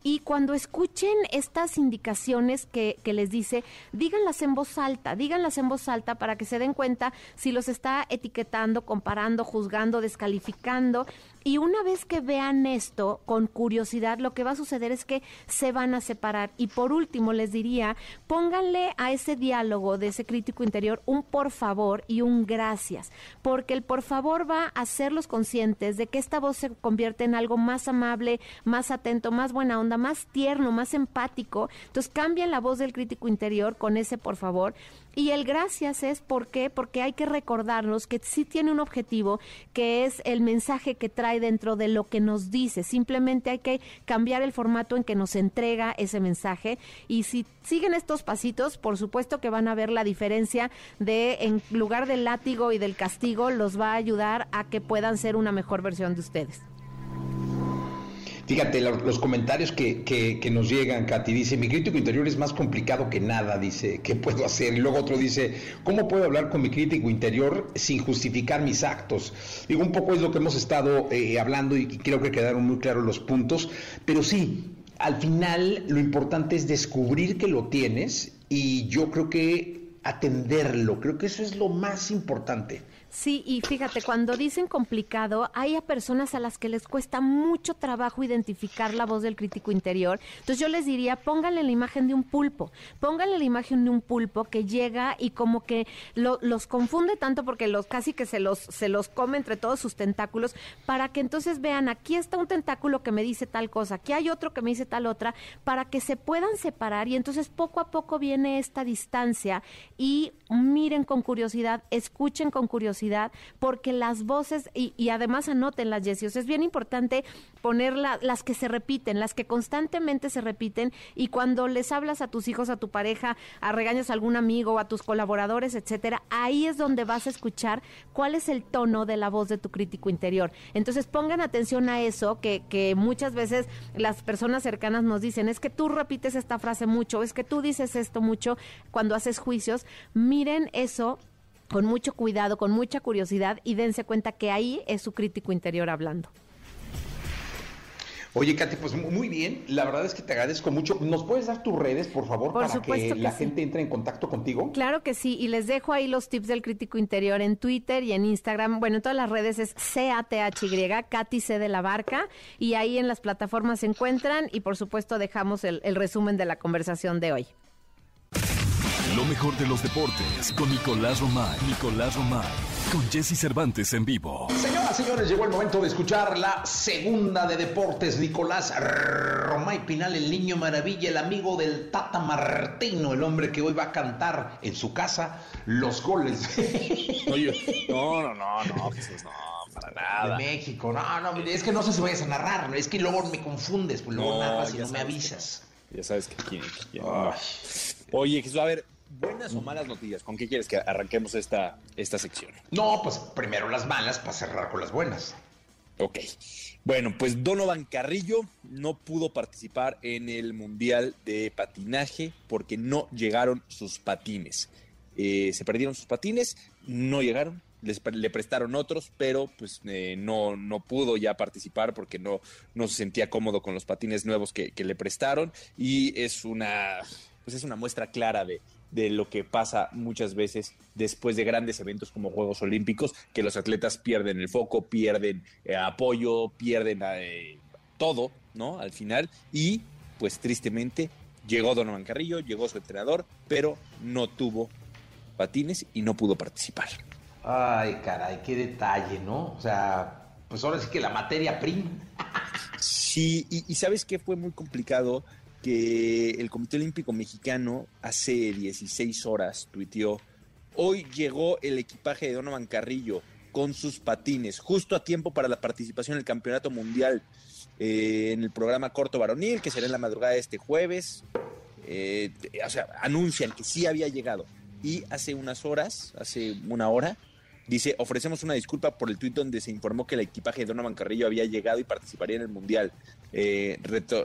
y cuando escuchen estas indicaciones que, que, les dice, díganlas en voz alta, díganlas en voz alta para que se den cuenta si los está etiquetando, comparando, juzgando, descalificando y una vez que vean esto con curiosidad, lo que va a suceder es que se van a separar. Y por último, les diría, pónganle a ese diálogo de ese crítico interior un por favor y un gracias, porque el por favor va a hacerlos conscientes de que esta voz se convierte en algo más amable, más atento, más buena onda, más tierno, más empático. Entonces cambien la voz del crítico interior con ese por favor y el gracias es ¿por qué? Porque hay que recordarnos que sí tiene un objetivo, que es el mensaje que trae dentro de lo que nos dice. Simplemente hay que cambiar el formato en que nos entrega ese mensaje. Y si siguen estos pasitos, por supuesto que van a ver la diferencia de, en lugar del látigo y del castigo, los va a ayudar a que puedan ser una mejor versión de ustedes. Fíjate, los, comentarios que, que, nos llegan, Katy, dice, mi crítico interior es más complicado que nada, dice, ¿qué puedo hacer? Y luego otro dice, ¿cómo puedo hablar con mi crítico interior sin justificar mis actos? Digo, un poco es lo que hemos estado eh, hablando y creo que quedaron muy claros los puntos, pero sí, al final lo importante es descubrir que lo tienes y yo creo que atenderlo, creo que eso es lo más importante. Sí, y fíjate, cuando dicen complicado, hay a personas a las que les cuesta mucho trabajo identificar la voz del crítico interior. Entonces yo les diría, pónganle la imagen de un pulpo, pónganle la imagen de un pulpo que llega y como que los confunde tanto porque los casi que se los, se los come entre todos sus tentáculos, para que entonces vean, aquí está un tentáculo que me dice tal cosa, aquí hay otro que me dice tal otra, para que se puedan separar y entonces poco a poco viene esta distancia y miren con curiosidad, escuchen con curiosidad porque las voces, y, y además anoten las Jessie, es bien importante poner las que se repiten, las que constantemente se repiten, y cuando les hablas a tus hijos, a tu pareja, a regaños a algún amigo, a tus colaboradores, etcétera, ahí es donde vas a escuchar cuál es el tono de la voz de tu crítico interior. Entonces pongan atención a eso, que muchas veces las personas cercanas nos dicen, es que tú repites esta frase mucho, es que tú dices esto mucho cuando haces juicios. Miren eso con mucho cuidado, con mucha curiosidad y dense cuenta que ahí es su crítico interior hablando. Oye, Katy, pues muy bien. La verdad es que te agradezco mucho. ¿Nos puedes dar tus redes, por favor, para que, la gente entre en contacto contigo? Claro que sí. Y les dejo ahí los tips del crítico interior en Twitter y en Instagram. Bueno, en todas las redes es C-A-T-H-Y, Katy C de la Barca. Y ahí en las plataformas se encuentran. Y por supuesto, dejamos el resumen de la conversación de hoy. Lo mejor de los deportes con Nicolás Romay. Nicolás Romay. Con Jesse Cervantes en vivo. Señoras, señores, llegó el momento de escuchar la segunda de deportes. Nicolás Romay Pinal, el niño maravilla, el amigo del Tata Martino, el hombre que hoy va a cantar en su casa los goles. Oye, no, no, no, no, Jesús, no para nada. De México, no, no, es que no sé si vayas a narrar, es que luego me confundes, pues luego narras y no me avisas. ya sabes que quién. quién Oye, Jesús, a ver, buenas o malas noticias, ¿con qué quieres que arranquemos esta, esta sección? No, pues primero las malas para cerrar con las buenas. Ok. Bueno, pues Donovan Carrillo no pudo participar en el Mundial de Patinaje porque no llegaron sus patines. Eh, se perdieron sus patines, no llegaron, le prestaron otros, pero pues eh, no, no pudo ya participar porque no, no se sentía cómodo con los patines nuevos que, le prestaron y es una, pues es una muestra clara de, de lo que pasa muchas veces después de grandes eventos como Juegos Olímpicos, que los atletas pierden el foco, pierden eh, apoyo, pierden eh, todo, ¿no? Al final, y pues tristemente llegó Donovan Carrillo, llegó su entrenador, pero no tuvo patines y no pudo participar. Ay, caray, qué detalle, ¿no? O sea, pues ahora sí que la materia prima. sí, y, sabes que fue muy complicado que el Comité Olímpico Mexicano hace 16 horas tuiteó, hoy llegó el equipaje de Donovan Carrillo con sus patines, justo a tiempo para la participación en el Campeonato Mundial eh, en el programa Corto Varonil, que será en la madrugada de este jueves. Eh, o sea, anuncian que sí había llegado. Y hace unas horas, hace una hora, Dice, ofrecemos una disculpa por el tuit donde se informó que el equipaje de Donovan Carrillo había llegado y participaría en el Mundial. Eh,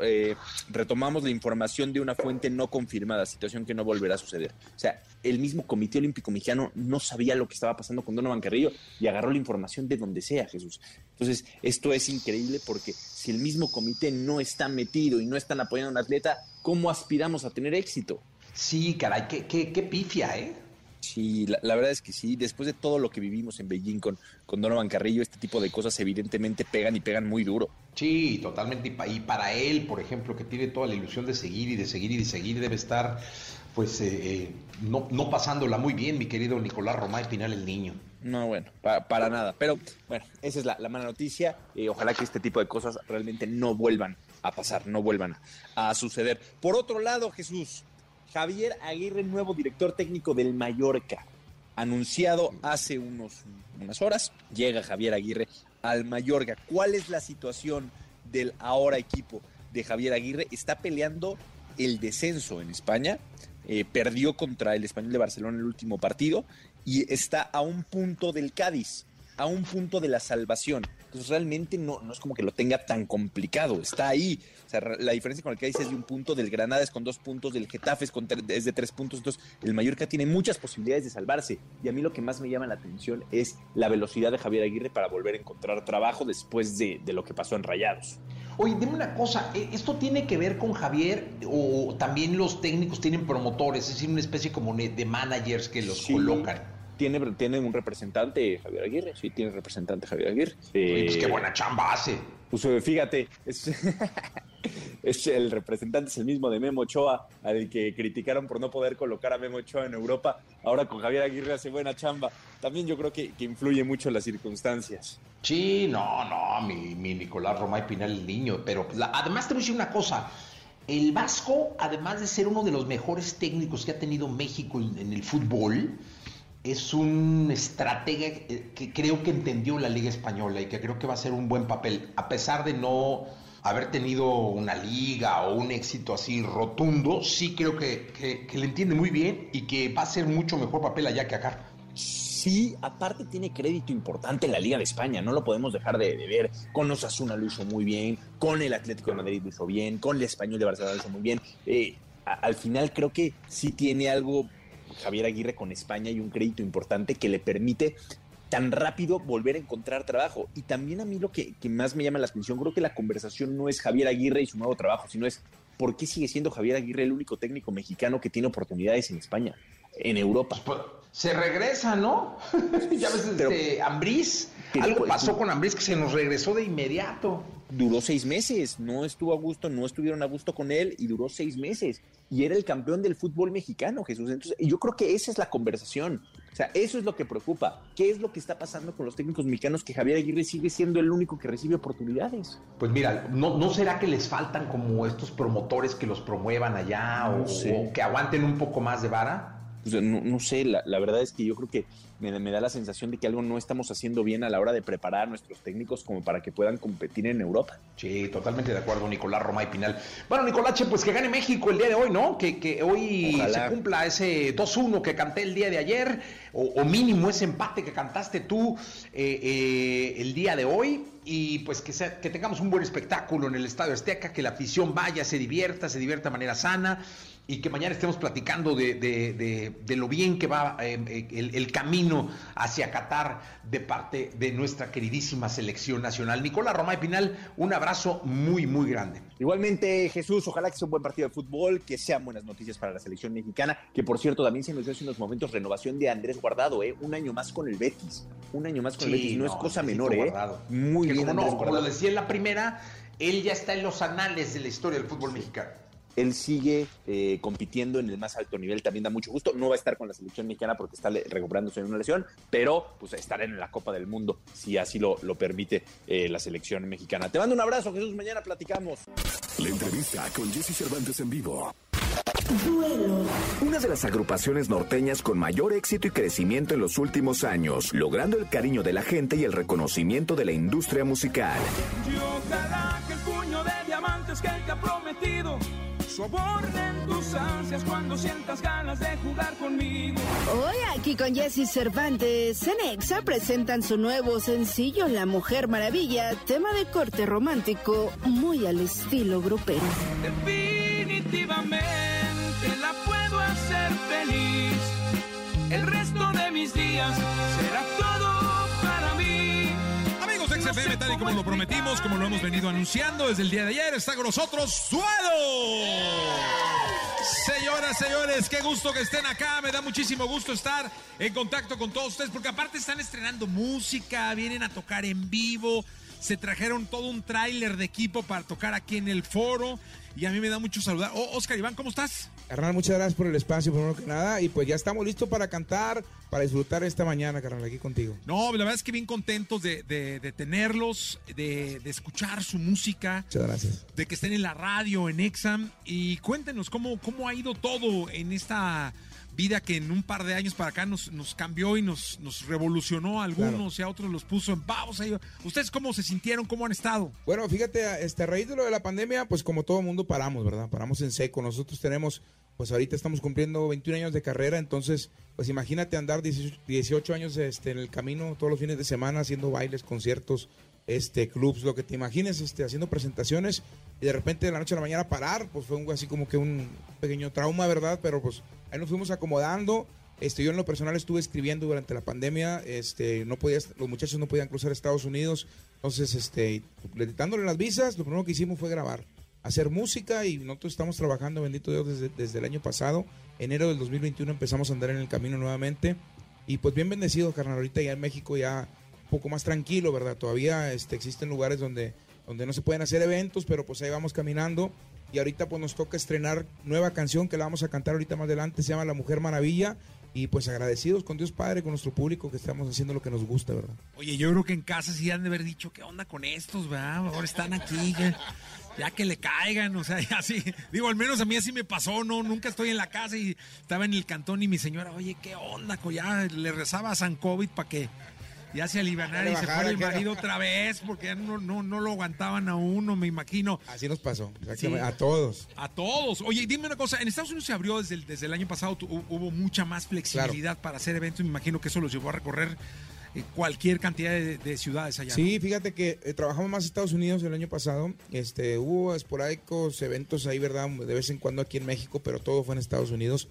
eh, retomamos la información de una fuente no confirmada, situación que no volverá a suceder. O sea, el mismo Comité Olímpico Mexicano no sabía lo que estaba pasando con Donovan Carrillo y agarró la información de donde sea, Jesús. Entonces, esto es increíble porque si el mismo comité no está metido y no están apoyando a un atleta, ¿cómo aspiramos a tener éxito? Sí, caray, qué, qué, qué pifia, ¿eh? Sí, la, verdad es que sí. Después de todo lo que vivimos en Beijing con, con Donovan Carrillo, este tipo de cosas evidentemente pegan y pegan muy duro. Sí, totalmente. Y para él, por ejemplo, que tiene toda la ilusión de seguir y de seguir y de seguir, debe estar, pues, eh, eh, no, no, pasándola muy bien, mi querido Nicolás Romay Pinal, el niño. No, bueno, para, nada. Pero bueno, esa es la, mala noticia. y ojalá que este tipo de cosas realmente no vuelvan a pasar, no vuelvan a suceder. Por otro lado, Jesús, Javier Aguirre, nuevo director técnico del Mallorca. Anunciado hace unos, unas horas, llega Javier Aguirre al Mallorca. ¿Cuál es la situación del ahora equipo de Javier Aguirre? Está peleando el descenso en España. Eh, perdió contra el Español de Barcelona el último partido y está a un punto del Cádiz, a un punto de la salvación. Entonces realmente no, no es como que lo tenga tan complicado, está ahí sea, la diferencia con el Cádiz es de un punto, del Granada es con dos puntos, del Getafe es, con es de tres puntos. Entonces, el Mallorca tiene muchas posibilidades de salvarse. Y a mí lo que más me llama la atención es la velocidad de Javier Aguirre para volver a encontrar trabajo después de, lo que pasó en Rayados. Oye, dime una cosa, ¿e-, ¿esto tiene que ver con Javier o también los técnicos tienen promotores, es decir, una especie como de managers que los colocan? Tiene, tiene un representante Javier Aguirre, sí, tiene representante Javier Aguirre. pues qué buena chamba hace. Pues fíjate, es, es el representante, es el mismo de Memo Ochoa, al que criticaron por no poder colocar a Memo Ochoa en Europa. Ahora con Javier Aguirre hace buena chamba. También yo creo que, influye mucho las circunstancias. Sí, no, no, mi, mi Nicolás Romay Pinal, el niño. Pero además te voy a decir una cosa. El Vasco, además de ser uno de los mejores técnicos que ha tenido México en el fútbol, es un estratega que creo que entendió la Liga Española y que creo que va a ser un buen papel, a pesar de no haber tenido una liga o un éxito así rotundo, sí creo que, le entiende muy bien y que va a ser mucho mejor papel allá que acá. Sí, aparte tiene crédito importante en la Liga de España, no lo podemos dejar de, ver. Con Osasuna lo hizo muy bien, con el Atlético de Madrid lo hizo bien, con el Español de Barcelona lo hizo muy bien. Eh, al final creo que sí tiene algo Javier Aguirre con España y un crédito importante que le permite tan rápido volver a encontrar trabajo. Y también a mí lo que, más me llama la atención, creo que la conversación no es Javier Aguirre y su nuevo trabajo, sino es por qué sigue siendo Javier Aguirre el único técnico mexicano que tiene oportunidades en España. En Europa. Pues, se regresa, ¿no? ya ves, este, Ambriz, algo pasó con Ambriz que se nos regresó de inmediato. Duró seis meses, no estuvo a gusto, no estuvieron a gusto con él y duró seis meses. Y era el campeón del fútbol mexicano, Jesús. Entonces, yo creo que esa es la conversación. O sea, eso es lo que preocupa. ¿Qué es lo que está pasando con los técnicos mexicanos que Javier Aguirre sigue siendo el único que recibe oportunidades? Pues mira, ¿no, no será que les faltan como estos promotores que los promuevan allá o que aguanten un poco más de vara? Pues, no, sé, la, verdad es que yo creo que me, da la sensación de que algo no estamos haciendo bien a la hora de preparar a nuestros técnicos como para que puedan competir en Europa. Sí, totalmente de acuerdo, Nicolás Roma y Pinal. Bueno, Nicolache, pues que gane México el día de hoy, ¿no? Que, que hoy se cumpla ese 2-1 que canté el día de ayer, o, mínimo ese empate que cantaste tú eh, eh, el día de hoy y pues que, sea, que tengamos un buen espectáculo en el Estadio Azteca, que la afición vaya, se divierta, se divierta de manera sana y que mañana estemos platicando de, lo bien que va eh, eh, el, camino hacia Qatar de parte de nuestra queridísima selección nacional. Nicolás Romay Pinal, un abrazo muy, muy grande. Igualmente, Jesús, ojalá que sea un buen partido de fútbol, que sean buenas noticias para la selección mexicana, que por cierto también se nos dio hace unos momentos renovación de Andrés Guardado, ¿eh? un año más con el Betis, un año más con el Betis, no, es cosa menor, ¿eh? Muy bien. Como, no, lo decía en la primera, él ya está en los anales de la historia del fútbol mexicano él sigue eh, compitiendo en el más alto nivel, también da mucho gusto. No va a estar con la selección mexicana porque está recuperándose en una lesión, pero pues estará en la Copa del Mundo, si así lo, lo permite eh, la selección mexicana. Te mando un abrazo, Jesús, mañana platicamos. La entrevista con Jesse Cervantes en vivo. Duelo. Una de las agrupaciones norteñas con mayor éxito y crecimiento en los últimos años, logrando el cariño de la gente y el reconocimiento de la industria musical. que el puño de diamantes que te ha prometido sobornen tus ansias cuando sientas ganas de jugar conmigo. Hoy aquí con Jesse Cervantes, Cenexa presentan su nuevo sencillo La Mujer Maravilla, tema de corte romántico, muy al estilo grupero. Definitivamente la puedo hacer feliz. El resto de mis días XFM, tal y como lo prometimos, como lo hemos venido anunciando desde el día de ayer, está con nosotros Suelo. Señoras, señores, qué gusto que estén acá. Me da muchísimo gusto estar en contacto con todos ustedes porque aparte están estrenando música, vienen a tocar en vivo. Se trajeron todo un tráiler de equipo para tocar aquí en el foro y a mí me da mucho saludar. Oh, Oscar Iván, ¿cómo estás? Carnal, muchas gracias por el espacio, primero que nada. Y pues ya estamos listos para cantar, para disfrutar esta mañana, carnal, aquí contigo. No, la verdad es que bien contentos de, tenerlos, de, escuchar su música. Muchas gracias. De que estén en la radio, en Exam. Y cuéntenos cómo, cómo ha ido todo en esta vida que en un par de años para acá nos, nos cambió y nos, nos revolucionó a algunos y a otros los puso en pausa. ¿Ustedes cómo se sintieron? ¿Cómo han estado? Bueno, fíjate, este, a raíz de lo de la pandemia, pues como todo mundo paramos, ¿verdad? Paramos en seco. Nosotros tenemos, pues ahorita estamos cumpliendo 21 años de carrera, entonces, pues imagínate andar 18, años este, en el camino todos los fines de semana haciendo bailes, conciertos, este, clubs, lo que te imagines, este, haciendo presentaciones y de repente de la noche a la mañana parar, pues fue un, así como que un pequeño trauma, ¿verdad? Pero pues ahí nos fuimos acomodando. Este, yo en lo personal estuve escribiendo durante la pandemia, este, no podía, los muchachos no podían cruzar Estados Unidos, entonces, este, dándole las visas, lo primero que hicimos fue grabar, hacer música y nosotros estamos trabajando, bendito Dios, desde, desde el año pasado, enero del 2021 empezamos a andar en el camino nuevamente y pues bien bendecido, carnal, ahorita ya en México ya un poco más tranquilo, ¿verdad? Todavía este, existen lugares donde, donde no se pueden hacer eventos, pero pues ahí vamos caminando y ahorita pues nos toca estrenar nueva canción que la vamos a cantar ahorita más adelante, se llama La Mujer Maravilla y pues agradecidos con Dios Padre, con nuestro público que estamos haciendo lo que nos gusta, ¿verdad? Oye, yo creo que en casa sí han de haber dicho, ¿qué onda con estos, verdad? Ahora están aquí, ya, que le caigan, o sea, ya sí. Digo, al menos a mí así me pasó, ¿no? Nunca estoy en la casa y estaba en el cantón y mi señora, oye, ¿qué onda? Ya le rezaba a San COVID para que ya se alivianara y se fue el marido otra vez porque ya no, no, no lo aguantaban a uno, me imagino. Así nos pasó, a todos. A todos. Oye, dime una cosa, en Estados Unidos se abrió desde el, desde el año pasado, hubo mucha más flexibilidad para hacer eventos, me imagino que eso los llevó a recorrer eh, cualquier cantidad de, ciudades allá. Sí, fíjate que eh, trabajamos más en Estados Unidos el año pasado. Este, hubo esporádicos eventos ahí, ¿verdad? De vez en cuando aquí en México, pero todo fue en Estados Unidos.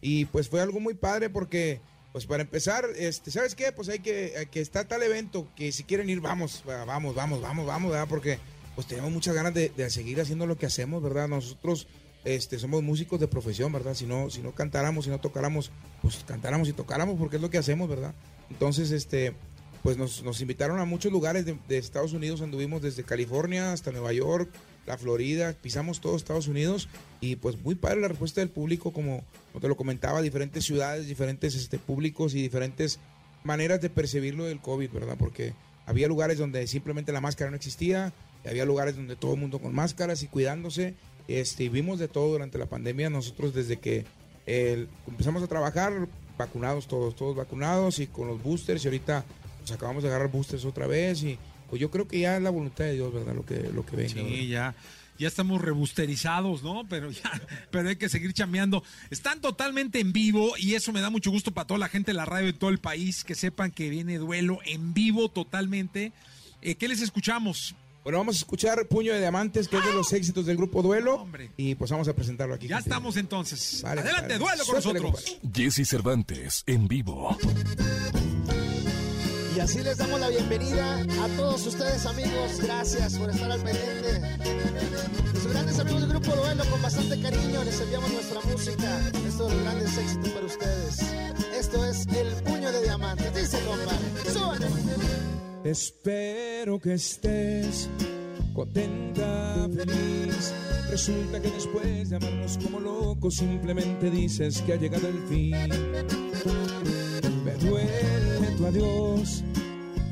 Y pues fue algo muy padre porque pues para empezar, este, ¿sabes qué? Pues hay que, que está tal evento que si quieren ir, vamos, vamos, vamos, vamos, vamos, ¿verdad? Porque pues tenemos muchas ganas de, seguir haciendo lo que hacemos, ¿verdad? Nosotros este, somos músicos de profesión, ¿verdad? Si no, si no cantáramos, si no tocáramos, pues cantáramos y tocáramos porque es lo que hacemos, ¿verdad? Entonces, este, pues nos, nos invitaron a muchos lugares de, de Estados Unidos, anduvimos desde California hasta Nueva York, la Florida, pisamos todo Estados Unidos y pues muy padre la respuesta del público, como, te lo comentaba, diferentes ciudades, diferentes este, públicos y diferentes maneras de percibirlo del COVID, ¿verdad? Porque había lugares donde simplemente la máscara no existía, y había lugares donde todo el mundo con máscaras y cuidándose, este, y vimos de todo durante la pandemia, nosotros desde que empezamos a trabajar, vacunados todos, todos vacunados y con los boosters y ahorita pues acabamos de agarrar boosters otra vez y pues yo creo que ya es la voluntad de Dios, ¿verdad? Lo que, lo que venga. ¿verdad? Sí, ya. Ya estamos rebusterizados, ¿no? Pero ya, pero hay que seguir chambeando. Están totalmente en vivo y eso me da mucho gusto para toda la gente de la radio de todo el país, que sepan que viene duelo en vivo totalmente. Eh, ¿Qué les escuchamos? Bueno, vamos a escuchar Puño de Diamantes, que es de los éxitos del grupo Duelo. Hombre. Y pues vamos a presentarlo aquí. Ya estamos entonces. Vale, Adelante, vale. duelo con Suéltale, nosotros. compadre. Jesse Cervantes en vivo. Y así les damos la bienvenida a todos ustedes amigos. Gracias por estar al pendiente. Los grandes amigos del Grupo Duelo, con bastante cariño les enviamos nuestra música. Esto de los grandes éxitos para ustedes. Esto es El Puño de Diamantes. Dice, compadre. Súbale. Espero que estés contenta, feliz. Resulta que después de amarnos como locos, simplemente dices que ha llegado el fin. Me duele tu adiós,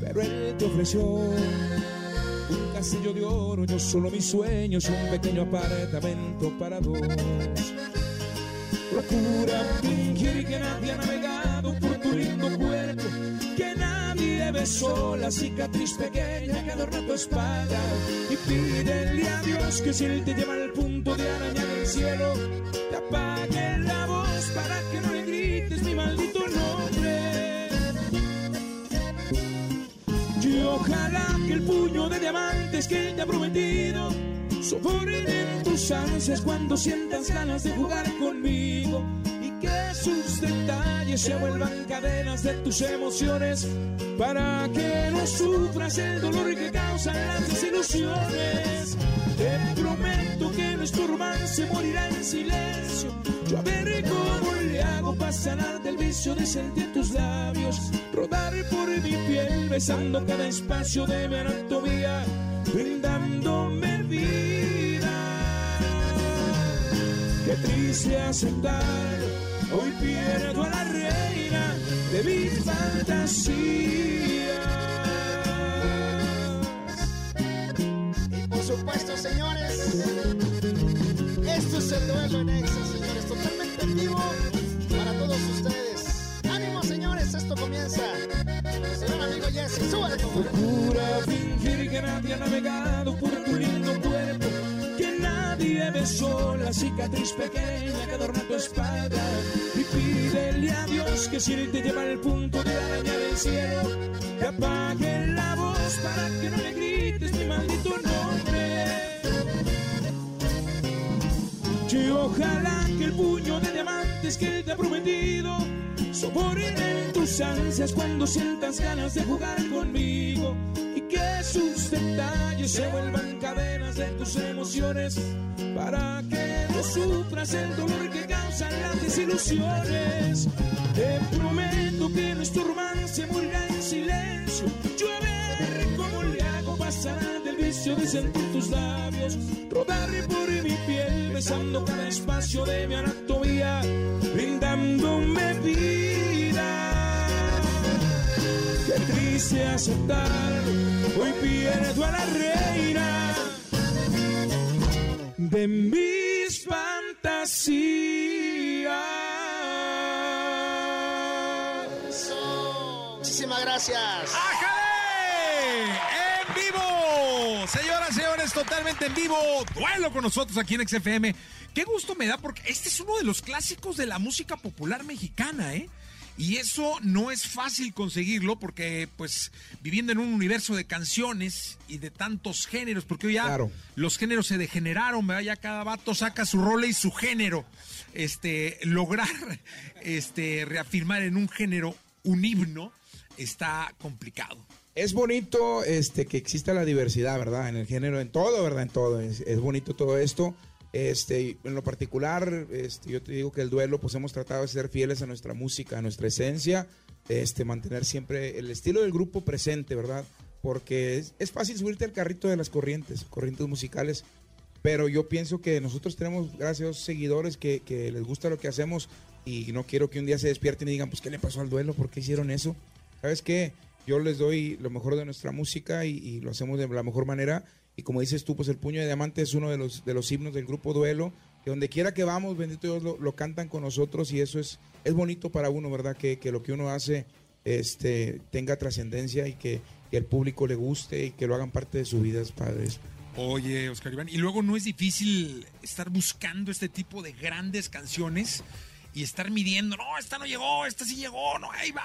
pero él te ofreció un castillo de oro. Yo solo mis sueños, un pequeño apartamento para dos. Procura fingir que nadie ha navegado por tu lindo cuerpo, que nadie besó la cicatriz pequeña que adorna tu espalda. Y pídele a Dios que si él te lleva al punto de arañar el cielo, te apague la voz para que no le grites mi maldito nombre. Ojalá que el puño de diamantes que él te ha prometido soporten tus ansias cuando sientas ganas de jugar conmigo y que sus detalles se vuelvan cadenas de tus emociones para que no sufras el dolor que causan las desilusiones. Te prometo que nuestro romance morirá en silencio. Yo a ver cómo le hago para sanar de sentir tus labios, rodar por mi piel, besando cada espacio de mi anatomía, brindándome vida. Qué triste aceptar, hoy pierdo a la reina de mis fantasías. Y por supuesto, señores, esto es el duelo en Exa, señores, totalmente en vivo para todos ustedes. Esto comienza. Señor amigo Jesse, súbale, compadre. Procura fingir que nadie ha navegado por tu lindo cuerpo, que nadie besó la cicatriz pequeña que adorna tu espalda. Y pídele a Dios que si él te lleva al punto de arañar el cielo, te apague la voz para que no le grites mi maldito nombre. Y ojalá que el puño de diamantes que él te ha prometido soporten tus ansias cuando sientas ganas de jugar conmigo y que sus detalles se vuelvan cadenas de tus emociones para que no sufras el dolor que causan las desilusiones. Te prometo que nuestro romance morirá en silencio. Yo a ver cómo le hago pasar del vicio de sentir tus labios, rodar por mi piel, besando cada espacio de mi anatomía, brindándome vida. Qué triste aceptar, hoy pierdo a la reina de mis fantasías. Muchísimas gracias. ¡Ájale! ¡En vivo! Señoras, señores, totalmente en vivo. Duelo con nosotros aquí en XFM. Qué gusto me da porque este es uno de los clásicos de la música popular mexicana, ¿eh? Y eso no es fácil conseguirlo porque, pues, viviendo en un universo de canciones y de tantos géneros, porque hoy ya Claro. los géneros se degeneraron, ¿verdad? Ya cada vato saca su rol y su género. Este, lograr este, reafirmar en un género un himno está complicado. Es bonito este, que exista la diversidad, ¿verdad? En el género, en todo, ¿verdad? En todo. Es, bonito todo esto. Este, en lo particular, este, yo te digo que el duelo, pues hemos tratado de ser fieles a nuestra música, a nuestra esencia, este, mantener siempre el estilo del grupo presente, ¿verdad? Porque es, es fácil subirte al carrito de las corrientes, corrientes musicales, pero yo pienso que nosotros tenemos, gracias a Dios, seguidores que, que les gusta lo que hacemos y no quiero que un día se despierten y digan, pues, ¿qué le pasó al duelo? ¿Por qué hicieron eso? ¿Sabes qué? Yo les doy lo mejor de nuestra música y, lo hacemos de la mejor manera y como dices tú, pues el puño de diamante es uno de los, de los himnos del grupo Duelo, que donde quiera que vamos, bendito Dios, lo, lo cantan con nosotros y eso es, es bonito para uno, ¿verdad? Que, que lo que uno hace este, tenga trascendencia y que, que el público le guste y que lo hagan parte de su vida, es padre. eso. Oye, Oscar Iván, y luego no es difícil estar buscando este tipo de grandes canciones y estar midiendo, no, esta no llegó, esta sí llegó, no, ahí va.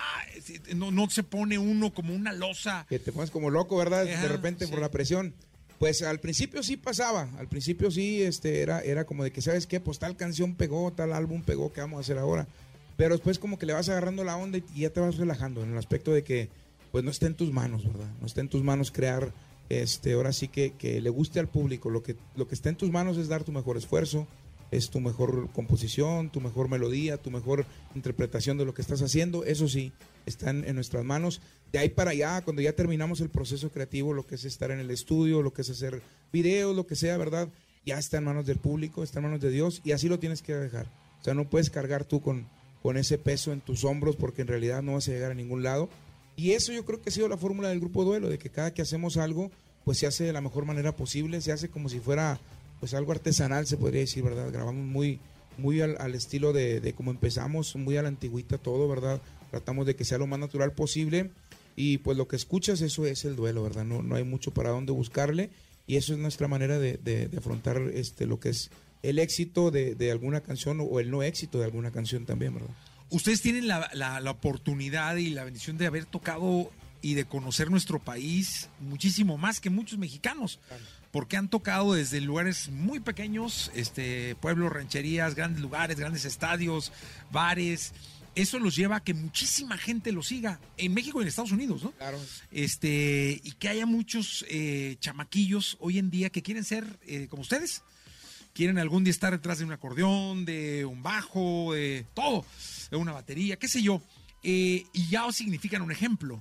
No, no se pone uno como una losa. Que te pones como loco, ¿verdad? De repente sí. por la presión. Pues al principio sí pasaba, al principio sí este, era, era como de que, ¿sabes qué? Pues tal canción pegó, tal álbum pegó, ¿qué vamos a hacer ahora? Pero después como que le vas agarrando la onda y y ya te vas relajando en el aspecto de que pues no está en tus manos, ¿verdad? No está en tus manos crear, este, ahora sí que, que le guste al público. Lo que, lo que está en tus manos es dar tu mejor esfuerzo, es tu mejor composición, tu mejor melodía, tu mejor interpretación de lo que estás haciendo. Eso sí, está en, en nuestras manos. De ahí para allá, cuando ya terminamos el proceso creativo, lo que es estar en el estudio, lo que es hacer videos, lo que sea, ¿verdad? Ya está en manos del público, está en manos de Dios y así lo tienes que dejar. O sea, no puedes cargar tú con, con ese peso en tus hombros porque en realidad no vas a llegar a ningún lado. Y eso yo creo que ha sido la fórmula del grupo Duelo, de que cada que hacemos algo, pues se hace de la mejor manera posible, se hace como si fuera pues algo artesanal, se podría decir, ¿verdad? Grabamos muy, muy al, al estilo de, de como empezamos, muy a la antigüita todo, ¿verdad? Tratamos de que sea lo más natural posible y pues lo que escuchas, eso es el duelo, ¿verdad? No, no hay mucho para dónde buscarle y eso es nuestra manera de, de- de afrontar este, lo que es el éxito de, de alguna canción o el no éxito de alguna canción también, ¿verdad? Ustedes tienen la, la- la oportunidad y la bendición de haber tocado y de conocer nuestro país muchísimo más que muchos mexicanos. Porque han tocado desde lugares muy pequeños, este, pueblos, rancherías, grandes lugares, grandes estadios, bares. Eso los lleva a que muchísima gente lo siga en México y en Estados Unidos, ¿no? Claro. Este, y que haya muchos eh, chamaquillos hoy en día que quieren ser eh, como ustedes. Quieren algún día estar detrás de un acordeón, de un bajo, de todo, de una batería, qué sé yo. Eh, y ya os significan un ejemplo.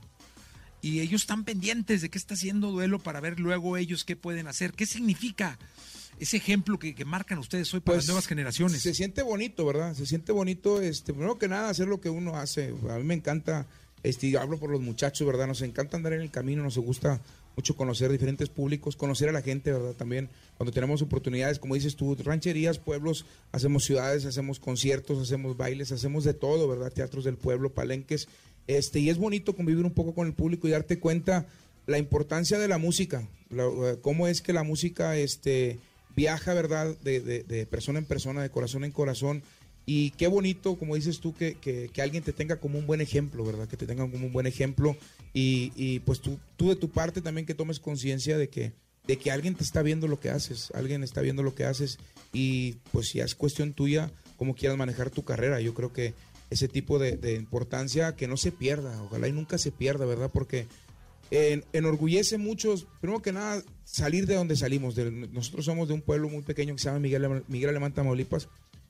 Y ellos están pendientes de qué está haciendo duelo para ver luego ellos qué pueden hacer. ¿Qué significa ese ejemplo que, que marcan ustedes hoy para las nuevas generaciones? Pues, Se siente bonito, ¿verdad? Se siente bonito, este, primero que nada, hacer lo que uno hace. A mí me encanta, este, hablo por los muchachos, ¿verdad? Nos encanta andar en el camino, nos gusta mucho conocer diferentes públicos, conocer a la gente, ¿verdad? También cuando tenemos oportunidades, como dices tú, rancherías, pueblos, hacemos ciudades, hacemos conciertos, hacemos bailes, hacemos de todo, ¿verdad? Teatros del pueblo, palenques. Este, y es bonito convivir un poco con el público y darte cuenta la importancia de la música, eh, cómo es que la música este, viaja, ¿verdad? De, de- persona en persona, de corazón en corazón. Y qué bonito, como dices tú, que, que- que alguien te tenga como un buen ejemplo, ¿verdad? Que te tengan como un buen ejemplo. Y, y, pues tú, tú de tu parte también que tomes conciencia de que, de que alguien te está viendo lo que haces, alguien está viendo lo que haces. Y pues ya es cuestión tuya cómo quieras manejar tu carrera. Yo creo que ese tipo de, importancia que no se pierda, ojalá y nunca se pierda, ¿verdad? Porque en- enorgullece muchos, primero que nada, salir de donde salimos. nosotros somos de un pueblo muy pequeño que se llama Miguel, Miguel Alemán, Tamaulipas.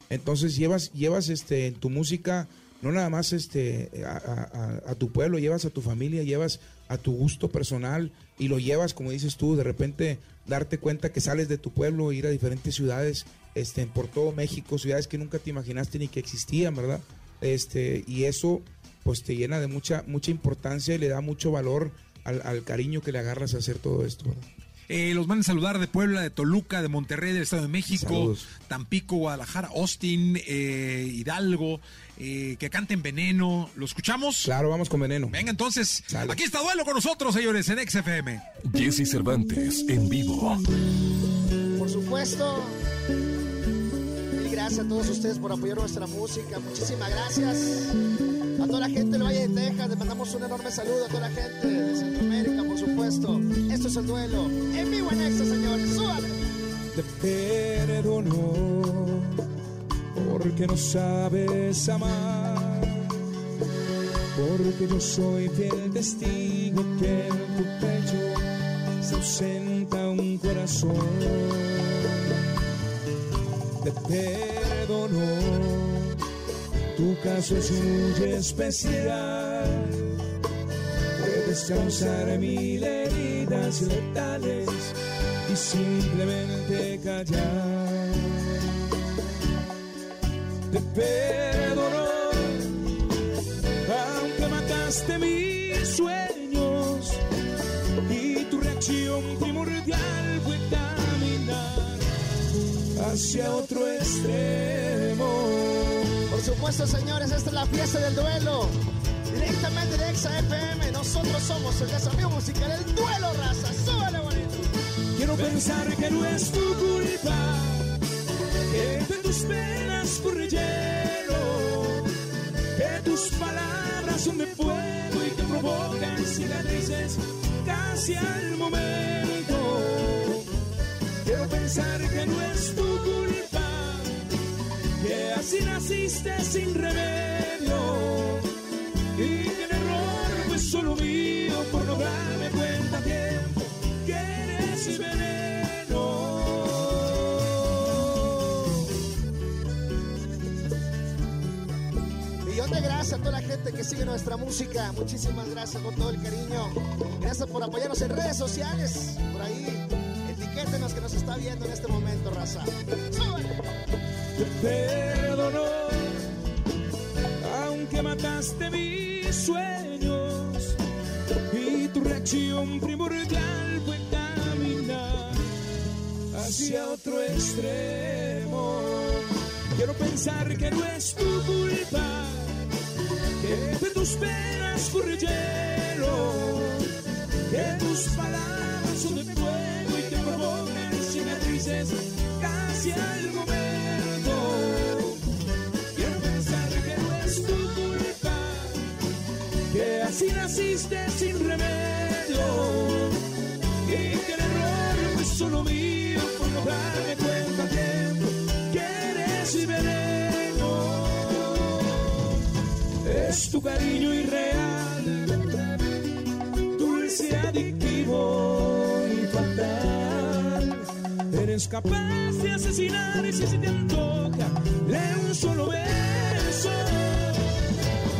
Entonces llevas, llevas este, tu música, no nada más este, a tu pueblo, llevas a tu familia, llevas a tu gusto personal y lo llevas, como dices tú, de repente darte cuenta que sales de tu pueblo, ir a diferentes ciudades este, por todo México, ciudades que nunca te imaginaste ni que existían, ¿verdad? Este, y eso pues te llena de mucha, mucha importancia y le da mucho valor al, al cariño que le agarras a hacer todo esto. ¿verdad? Eh, los van a saludar de Puebla, de Toluca, de Monterrey, del Estado de México, Saludos. Tampico, Guadalajara, Austin, eh, Hidalgo, eh, que canten Veneno. ¿Lo escuchamos? Claro, vamos con veneno. Venga, entonces, Sale. aquí está Duelo con nosotros, señores, en XFM. Jesse Cervantes en vivo. Por supuesto. Gracias a todos ustedes por apoyar nuestra música. Muchísimas gracias. A toda la gente del Valle de Texas, les mandamos un enorme saludo a toda la gente de Centroamérica, por supuesto. Esto es el duelo. En vivo en Exa, señores. ¡Súbale! te perdono porque no sabes amar, porque yo soy fiel testigo que en tu pecho se ausenta un corazón. Te perdono. Tu caso es muy especial. Puedes causar mil heridas letales y simplemente callar. Te perdono, aunque mataste mis sueños y tu reacción primordial hacia otro extremo. Por supuesto, señores, esta es la fiesta del duelo. Directamente de Exa FM, nosotros somos el desafío musical, el duelo, raza. Súbele, bonito. Quiero pensar que no es tu culpa, que de tus penas corre hielo, que tus palabras son de fuego y que provocan cicatrices casi al momento. Quiero pensar que no es tu culpa, que así naciste sin remedio y que el error fue solo mío por no darme cuenta a tiempo que eres veneno. Millón de gracias a toda la gente que sigue nuestra música. Muchísimas gracias con todo el cariño. Gracias por apoyarnos en redes sociales. Por ahí, que nos está viendo en este momento, raza. Súbele. Te perdono, aunque mataste mis sueños y tu reacción primordial fue caminar hacia otro extremo. Quiero pensar que no es tu culpa, que tus penas corre hielo, que tus palabras son de cicatrices casi al momento. Quiero pensar que no es tu culpa, que así naciste sin remedio y que el error fue solo mío por no darme cuenta que eres veneno. Es tu cariño irreal, dulce, adictivo. Eres capaz de asesinar y si se te antoja de un solo beso.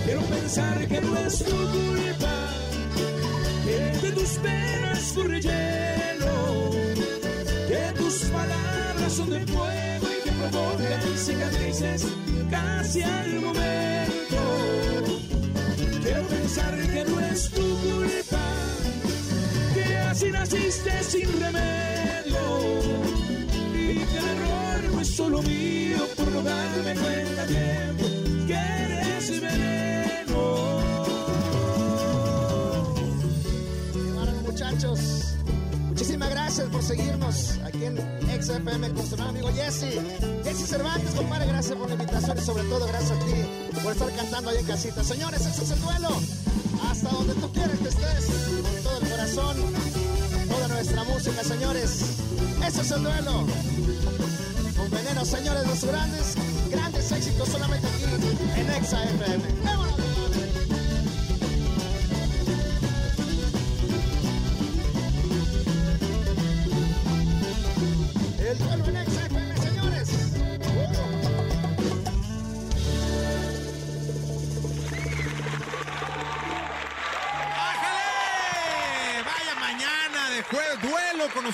Quiero pensar que no es tu culpa, que de tus penas corre hielo, que tus palabras son de fuego y que provocan cicatrices casi al momento. Quiero pensar que no es tu culpa, que así naciste sin remedio solo mío por no darme cuenta tiempo que eres veneno. Muchachos. Muchísimas gracias por seguirnos aquí en XFM con gran amigo Jesse. Jesse Cervantes, compadre, gracias por la invitación y sobre todo gracias a ti por estar cantando ahí en casita. Señores, ese es el duelo. Hasta donde tú quieras que estés, con todo el corazón, toda nuestra música, señores. Ese es el duelo. Veneno, señores, los grandes, grandes éxitos solamente aquí en XFM. ¡Vámonos!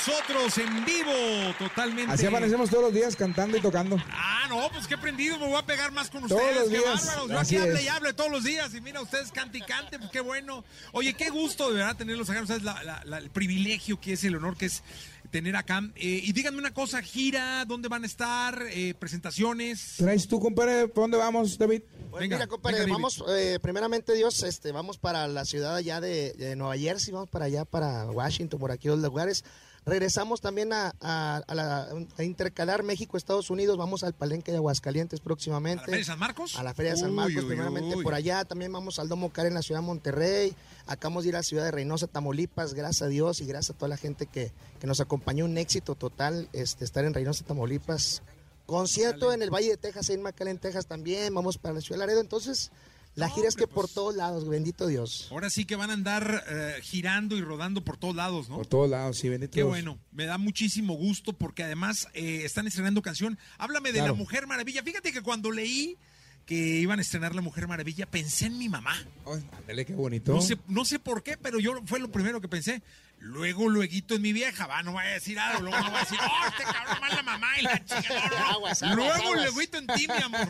Nosotros en vivo, totalmente. Así amanecemos todos los días cantando y tocando. Ah, no, pues qué prendido, me voy a pegar más con Todos ustedes. los qué días, bárbaros. Yo así aquí hable y hable todos los días. Y mira, ustedes cante y cante, pues qué bueno. Oye, qué gusto de verdad tenerlos acá. ¿Sabes la- la- la- el privilegio que es, el honor que es tener acá. Eh, y díganme una cosa, gira, ¿dónde van a estar? Eh, presentaciones. ¿Traes tú, compadre? ¿Por dónde vamos, David? Pues Venga, mira, compadre, venga, vamos, eh, primeramente Dios, este, vamos para la ciudad allá de, de Nueva Jersey, vamos para allá, para Washington, por aquí los lugares. Regresamos también a, a- a la- a intercalar México, Estados Unidos, vamos al Palenque de Aguascalientes ¿A próximamente. la Feria de San Marcos? A la Feria de San Marcos, uy, primeramente uy. por allá. También vamos al Domo Car en la ciudad de Monterrey. Acabamos de ir a la ciudad de Reynosa, Tamaulipas. Gracias a Dios y gracias a toda la gente que, que nos acompañó. Un éxito total este, estar en Reynosa, Tamaulipas. Concierto en el Valle de Texas, en McAllen, Texas también. Vamos para la ciudad de Laredo. Entonces, La gira es que por todos lados, bendito Dios. Ahora sí que van a andar eh, girando y rodando por todos lados, ¿no? Por todos lados, sí, bendito Qué Dios. bueno, me da muchísimo gusto porque además eh, están estrenando canción. Háblame de Claro. La Mujer Maravilla. Fíjate que cuando leí que iban a estrenar La Mujer Maravilla, pensé en mi mamá. Ay, ándale, qué bonito. No sé, no sé por qué, pero yo fue lo primero que pensé. Luego, luego en mi vieja, va, no voy a decir algo, luego no voy a decir, oh, este cabrón mal la mamá y la chica. No, no. Aguas, aguas, luego, aguas. luego en ti, mi amor.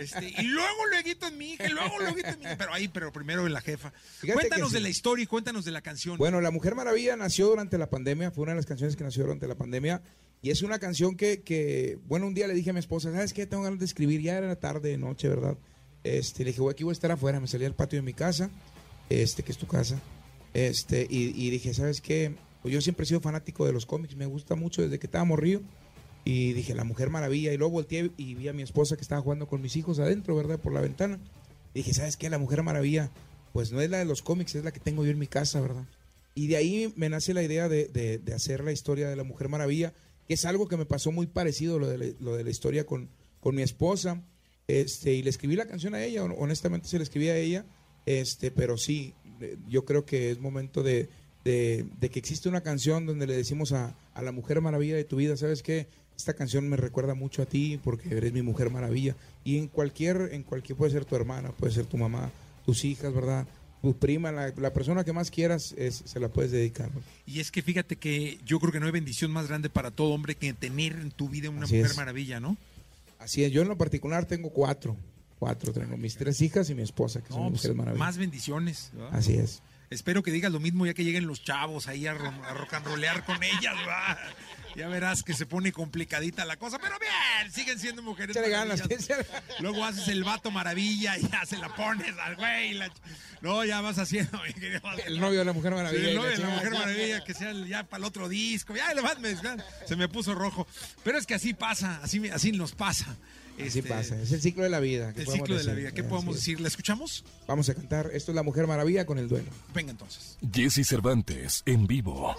Este, y luego, luego en mi hija, y luego, luego en mi hija. Pero ahí, pero primero en la jefa. Fíjate cuéntanos de la historia y cuéntanos de la canción. Bueno, La Mujer Maravilla nació durante la pandemia, fue una de las canciones que nació durante la pandemia. Y es una canción que, que, bueno, un día le dije a mi esposa, ¿sabes qué? Tengo ganas de escribir, ya era tarde, noche, ¿verdad? Este, le dije, güey, aquí voy a estar afuera, me salí al patio de mi casa, este, que es tu casa. Este, y, y dije, ¿sabes qué? Pues yo siempre he sido fanático de los cómics, me gusta mucho desde que estaba morrido. Y dije, La Mujer Maravilla. Y luego volteé y vi a mi esposa que estaba jugando con mis hijos adentro, ¿verdad? Por la ventana. Y dije, ¿sabes qué? La Mujer Maravilla, pues no es la de los cómics, es la que tengo yo en mi casa, ¿verdad? Y de ahí me nace la idea de, de- hacer la historia de la Mujer Maravilla, que es algo que me pasó muy parecido lo de la, lo de la historia con, con mi esposa. Este, y le escribí la canción a ella, hon- honestamente se la escribí a ella, este, pero sí, yo creo que es momento de, de- de que existe una canción donde le decimos a, a la Mujer Maravilla de tu vida, ¿sabes qué? Esta canción me recuerda mucho a ti porque eres mi Mujer Maravilla. Y en cualquier, en cualquier, puede ser tu hermana, puede ser tu mamá, tus hijas, ¿verdad? Tu prima, la, la persona que más quieras, es- se la puedes dedicar. ¿no? Y es que fíjate que yo creo que no hay bendición más grande para todo hombre que tener en tu vida una Así mujer es. maravilla, ¿no? Así es, yo en lo particular tengo cuatro. Cuatro, tengo mis tres hijas y mi esposa, que son No, pues, mujeres maravillosas. más bendiciones. ¿verdad? Así es. Espero que digas lo mismo ya que lleguen los chavos ahí a, ro- a rock and rollear con ellas, ¿verdad? Ya verás que se pone complicadita la cosa, pero bien, siguen siendo mujeres ganas, Luego haces el vato maravilla y ya se la pones al güey. la No, ya vas haciendo, mi querido. El novio de la Mujer Sí, Maravilla. el novio de la. Mujer Maravilla, que sea ya para el otro disco. Ya, le se me puso rojo. Pero es que así pasa, así, así nos pasa. Así Este, pasa, es el ciclo de la vida. ¿qué El podemos ciclo de la decir? vida. ¿Qué Así podemos es. decir? ¿La escuchamos? Vamos a cantar. Esto es La Mujer Maravilla con el duelo. Venga entonces. Jesse Cervantes en vivo.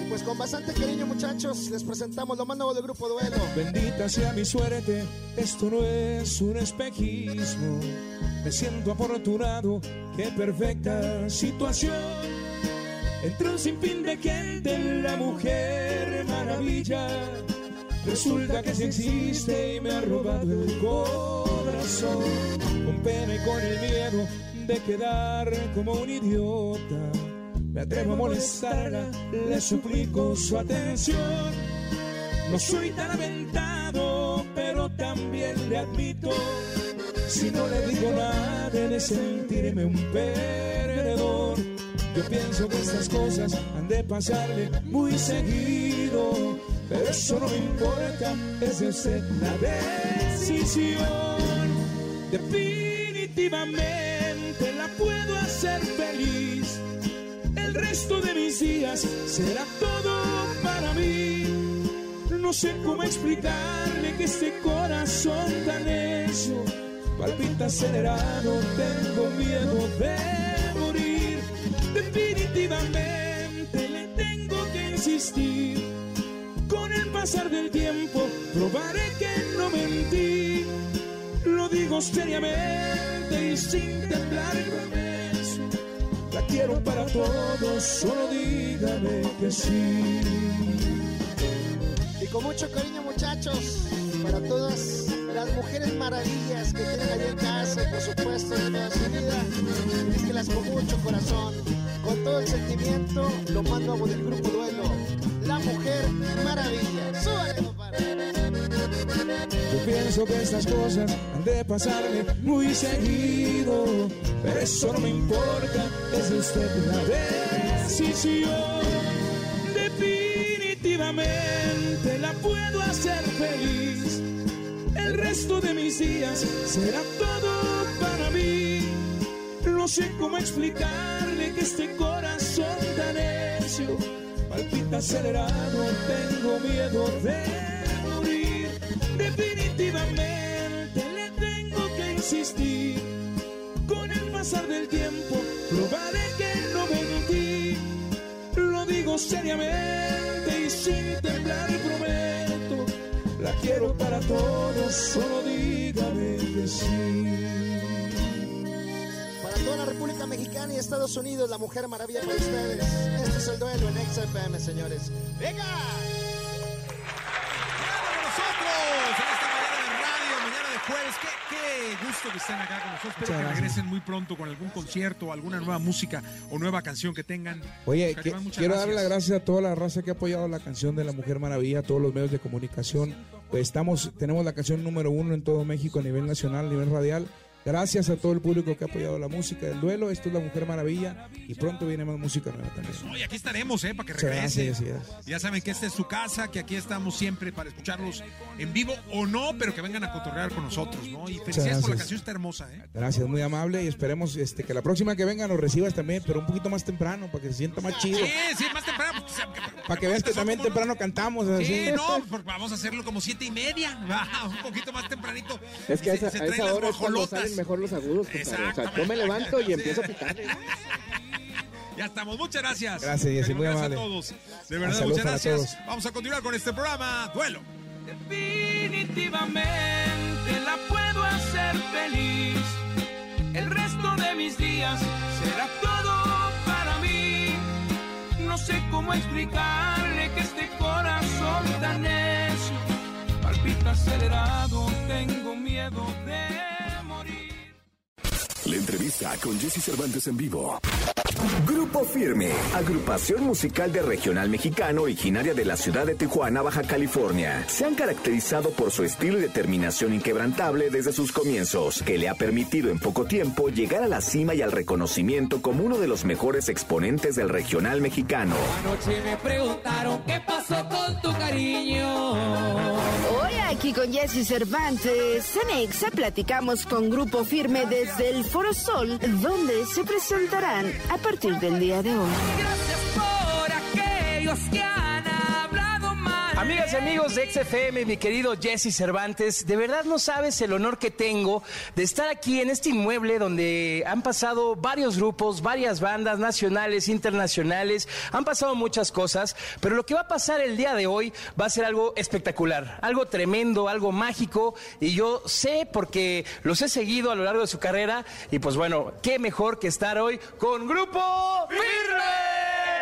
Y pues con bastante cariño, muchachos, les presentamos lo más nuevo del grupo Duelo. Bendita sea mi suerte, esto no es un espejismo. Me siento afortunado, qué perfecta situación. Entre un sinfín de gente, la mujer maravilla. Resulta que sí existe y me ha robado el corazón. Con pena y con el miedo de quedar como un idiota. Me atrevo a molestarla, le suplico su atención. No soy tan aventado, pero también le admito. Si no le digo nada, de sentirme un perdedor. Yo pienso que estas cosas han de pasarle muy seguido. Pero eso no importa, es la decisión. Definitivamente la puedo hacer feliz. El resto de mis días será todo para mí. No sé cómo explicarle que este corazón tan necio palpita acelerado, tengo miedo de del tiempo probaré que no mentí. Lo digo seriamente y sin temblar promeso. La quiero para todos, solo dígame que sí. Y con mucho cariño, muchachos, para todas las mujeres maravillas que tienen allá en casa y por supuesto en toda su vida, es que las con mucho corazón, con todo el sentimiento, lo más nuevo del grupo Duelo, pienso que estas cosas han de pasarme muy seguido, pero eso no me importa, es usted la decisión. Definitivamente la puedo hacer feliz. El resto de mis días será todo para mí. No sé cómo explicarle que este corazón tan necio palpita acelerado, tengo miedo de. Definitivamente le tengo que insistir. Con el pasar del tiempo probaré que no mentí. Lo digo seriamente y sin temblar prometo. La quiero para todos, solo dígame que sí. Toda la República Mexicana y Estados Unidos, la Mujer Maravilla para ustedes. Este es el duelo en XFM, señores. ¡Venga! Jueves. Qué, qué gusto que estén acá con nosotros. Espero Muchas que gracias. regresen muy pronto con algún concierto, alguna nueva música o nueva canción que tengan. Oye, que- quiero darle las gracias a toda la raza que ha apoyado la canción de la Mujer Maravilla, a todos los medios de comunicación. Pues estamos, tenemos la canción número uno en todo México a nivel nacional, a nivel radial. Gracias a todo el público que ha apoyado la música del duelo. Esto es la Mujer Maravilla y pronto viene más música nueva también. Oye, aquí estaremos, ¿eh? Para que regrese. gracias, así es. Ya saben que esta es su casa, que aquí estamos siempre para escucharlos en vivo o no, pero que vengan a cotorrear con nosotros, ¿no? Y felicidades por la gracias. canción, está hermosa, ¿eh? Gracias, muy amable y esperemos este, que la próxima que venga nos recibas también, pero un poquito más temprano para que se sienta más chido. Sí, sí, más temprano. pues, Para que veas que también temprano cantamos. Así. Sí, no, pues vamos a hacerlo como siete y media. Va, un poquito más tempranito. Es que Y esa, se traen esa las hora es mejor los agudos. compadre. O sea, yo me levanto y empiezo a picar. ¿eh? Ya estamos, muchas gracias. Gracias, Jessy, muy Gracias amable. a todos. De verdad, muchas gracias. todos. Vamos a continuar con este programa, Duelo. Definitivamente la puedo hacer feliz. El resto de mis días será todo para mí. No sé cómo explicarle que este corazón tan necio palpita acelerado. Tengo miedo de. La entrevista con Jesse Cervantes en vivo. Grupo Firme, agrupación musical de regional mexicano originaria de la ciudad de Tijuana, Baja California. Se han caracterizado por su estilo y determinación inquebrantable desde sus comienzos, que le ha permitido en poco tiempo llegar a la cima y al reconocimiento como uno de los mejores exponentes del regional mexicano. Anoche me preguntaron qué pasó con tu cariño. Hoy aquí con Jesse Cervantes, en Exa platicamos con Grupo Firme desde el Foro Sol, donde se presentarán a partir del día de hoy. Gracias por aquellos que. Amigas y amigos de XFM, mi querido Jesse Cervantes, de verdad no sabes el honor que tengo de estar aquí en este inmueble donde han pasado varios grupos, varias bandas nacionales, internacionales, han pasado muchas cosas, pero lo que va a pasar el día de hoy va a ser algo espectacular, algo tremendo, algo mágico, y yo sé porque los he seguido a lo largo de su carrera, y pues bueno, qué mejor que estar hoy con Grupo Firme.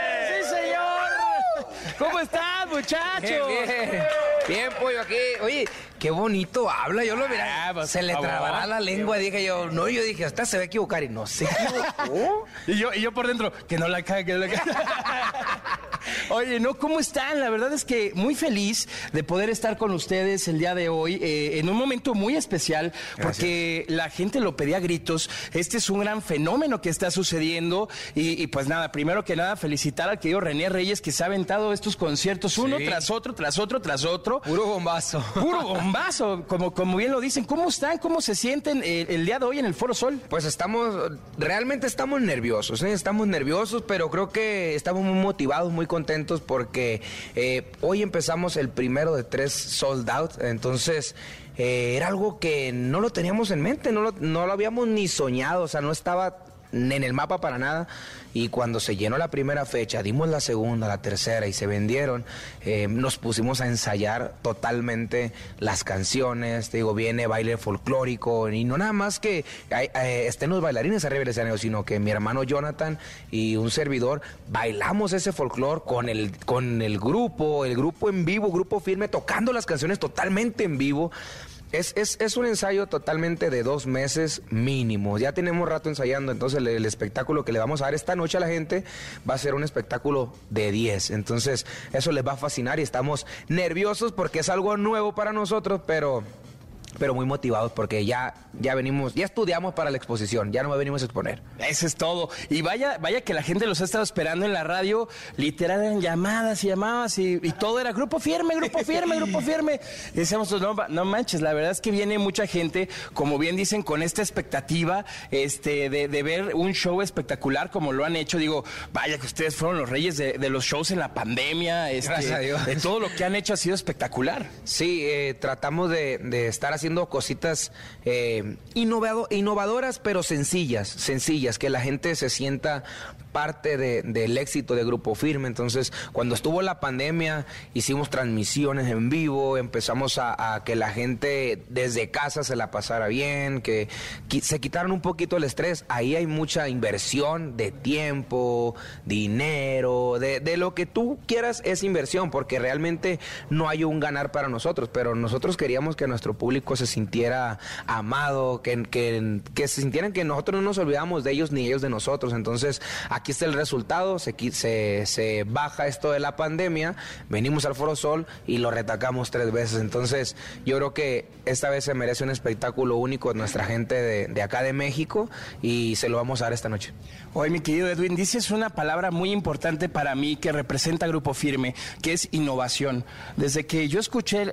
¿Cómo están, muchachos? Bien, bien. Bien, pollo, aquí. Oye, qué bonito habla. Yo lo miraba. pues, se le favor. trabará la lengua. Dije yo, no, yo dije, hasta se va a equivocar. Y no se equivocó. Y yo, y yo por dentro, que no la cague, que no la cague. Oye, no, ¿cómo están? La verdad es que muy feliz de poder estar con ustedes el día de hoy, eh, en un momento muy especial, porque la gente lo pedía a gritos. Este es un gran fenómeno que está sucediendo. Y, y pues nada, primero que nada, felicitar al querido René Reyes que se ha aventado estos conciertos uno Sí. tras otro, tras otro, tras otro. Puro bombazo. Puro bombazo, como, como bien lo dicen. ¿Cómo están? ¿Cómo se sienten eh, el día de hoy en el Foro Sol? Pues estamos, realmente estamos nerviosos, ¿eh? estamos nerviosos, pero creo que estamos muy motivados, muy contentos porque eh, hoy empezamos el primero de tres sold out, entonces eh, era algo que no lo teníamos en mente, no no lo habíamos ni soñado, o sea, no estaba en el mapa para nada. Y cuando se llenó la primera fecha, dimos la segunda, la tercera y se vendieron, eh, nos pusimos a ensayar totalmente las canciones. Te digo, viene baile folclórico y no nada más que eh, estén los bailarines arriba del escenario, sino que mi hermano Jonathan y un servidor bailamos ese folclore con el, con el grupo, el grupo en vivo, grupo firme, tocando las canciones totalmente en vivo. Es, es, es un ensayo totalmente de dos meses mínimo. Ya tenemos rato ensayando, entonces el, el espectáculo que le vamos a dar esta noche a la gente va a ser un espectáculo de 10. Entonces eso les va a fascinar y estamos nerviosos porque es algo nuevo para nosotros, pero, pero muy motivados porque ya, ya venimos, ya estudiamos para la exposición, ya no me venimos a exponer. Eso es todo. Y vaya, vaya que la gente los ha estado esperando en la radio. Literal eran llamadas y llamadas y, y todo era grupo firme, grupo firme, grupo firme. Y decíamos, no, no manches, la verdad es que viene mucha gente, como bien dicen, con esta expectativa este, de, de ver un show espectacular como lo han hecho. Digo, vaya que ustedes fueron los reyes de, de los shows en la pandemia. este, Gracias a Dios. De todo lo que han hecho ha sido espectacular. Sí, eh, tratamos de, de estar haciendo haciendo cositas eh, innovado- innovadoras, pero sencillas, sencillas, que la gente se sienta parte de- del éxito de Grupo Firme. Entonces, cuando estuvo la pandemia, hicimos transmisiones en vivo, empezamos a, que la gente desde casa se la pasara bien, que se quitaron un poquito el estrés. Ahí hay mucha inversión de tiempo, dinero, de, de lo que tú quieras es inversión, porque realmente no hay un ganar para nosotros, pero nosotros queríamos que nuestro público se sintiera amado, que, que, que se sintieran que nosotros no nos olvidamos de ellos ni ellos de nosotros. Entonces, aquí está el resultado, se, se, se baja esto de la pandemia, venimos al Foro Sol y lo retacamos tres veces. Entonces, yo creo que esta vez se merece un espectáculo único de nuestra gente de, de acá de México y se lo vamos a dar esta noche. Hoy, mi querido Edwin, dices una palabra muy importante para mí que representa Grupo Firme, que es innovación. Desde que yo escuché,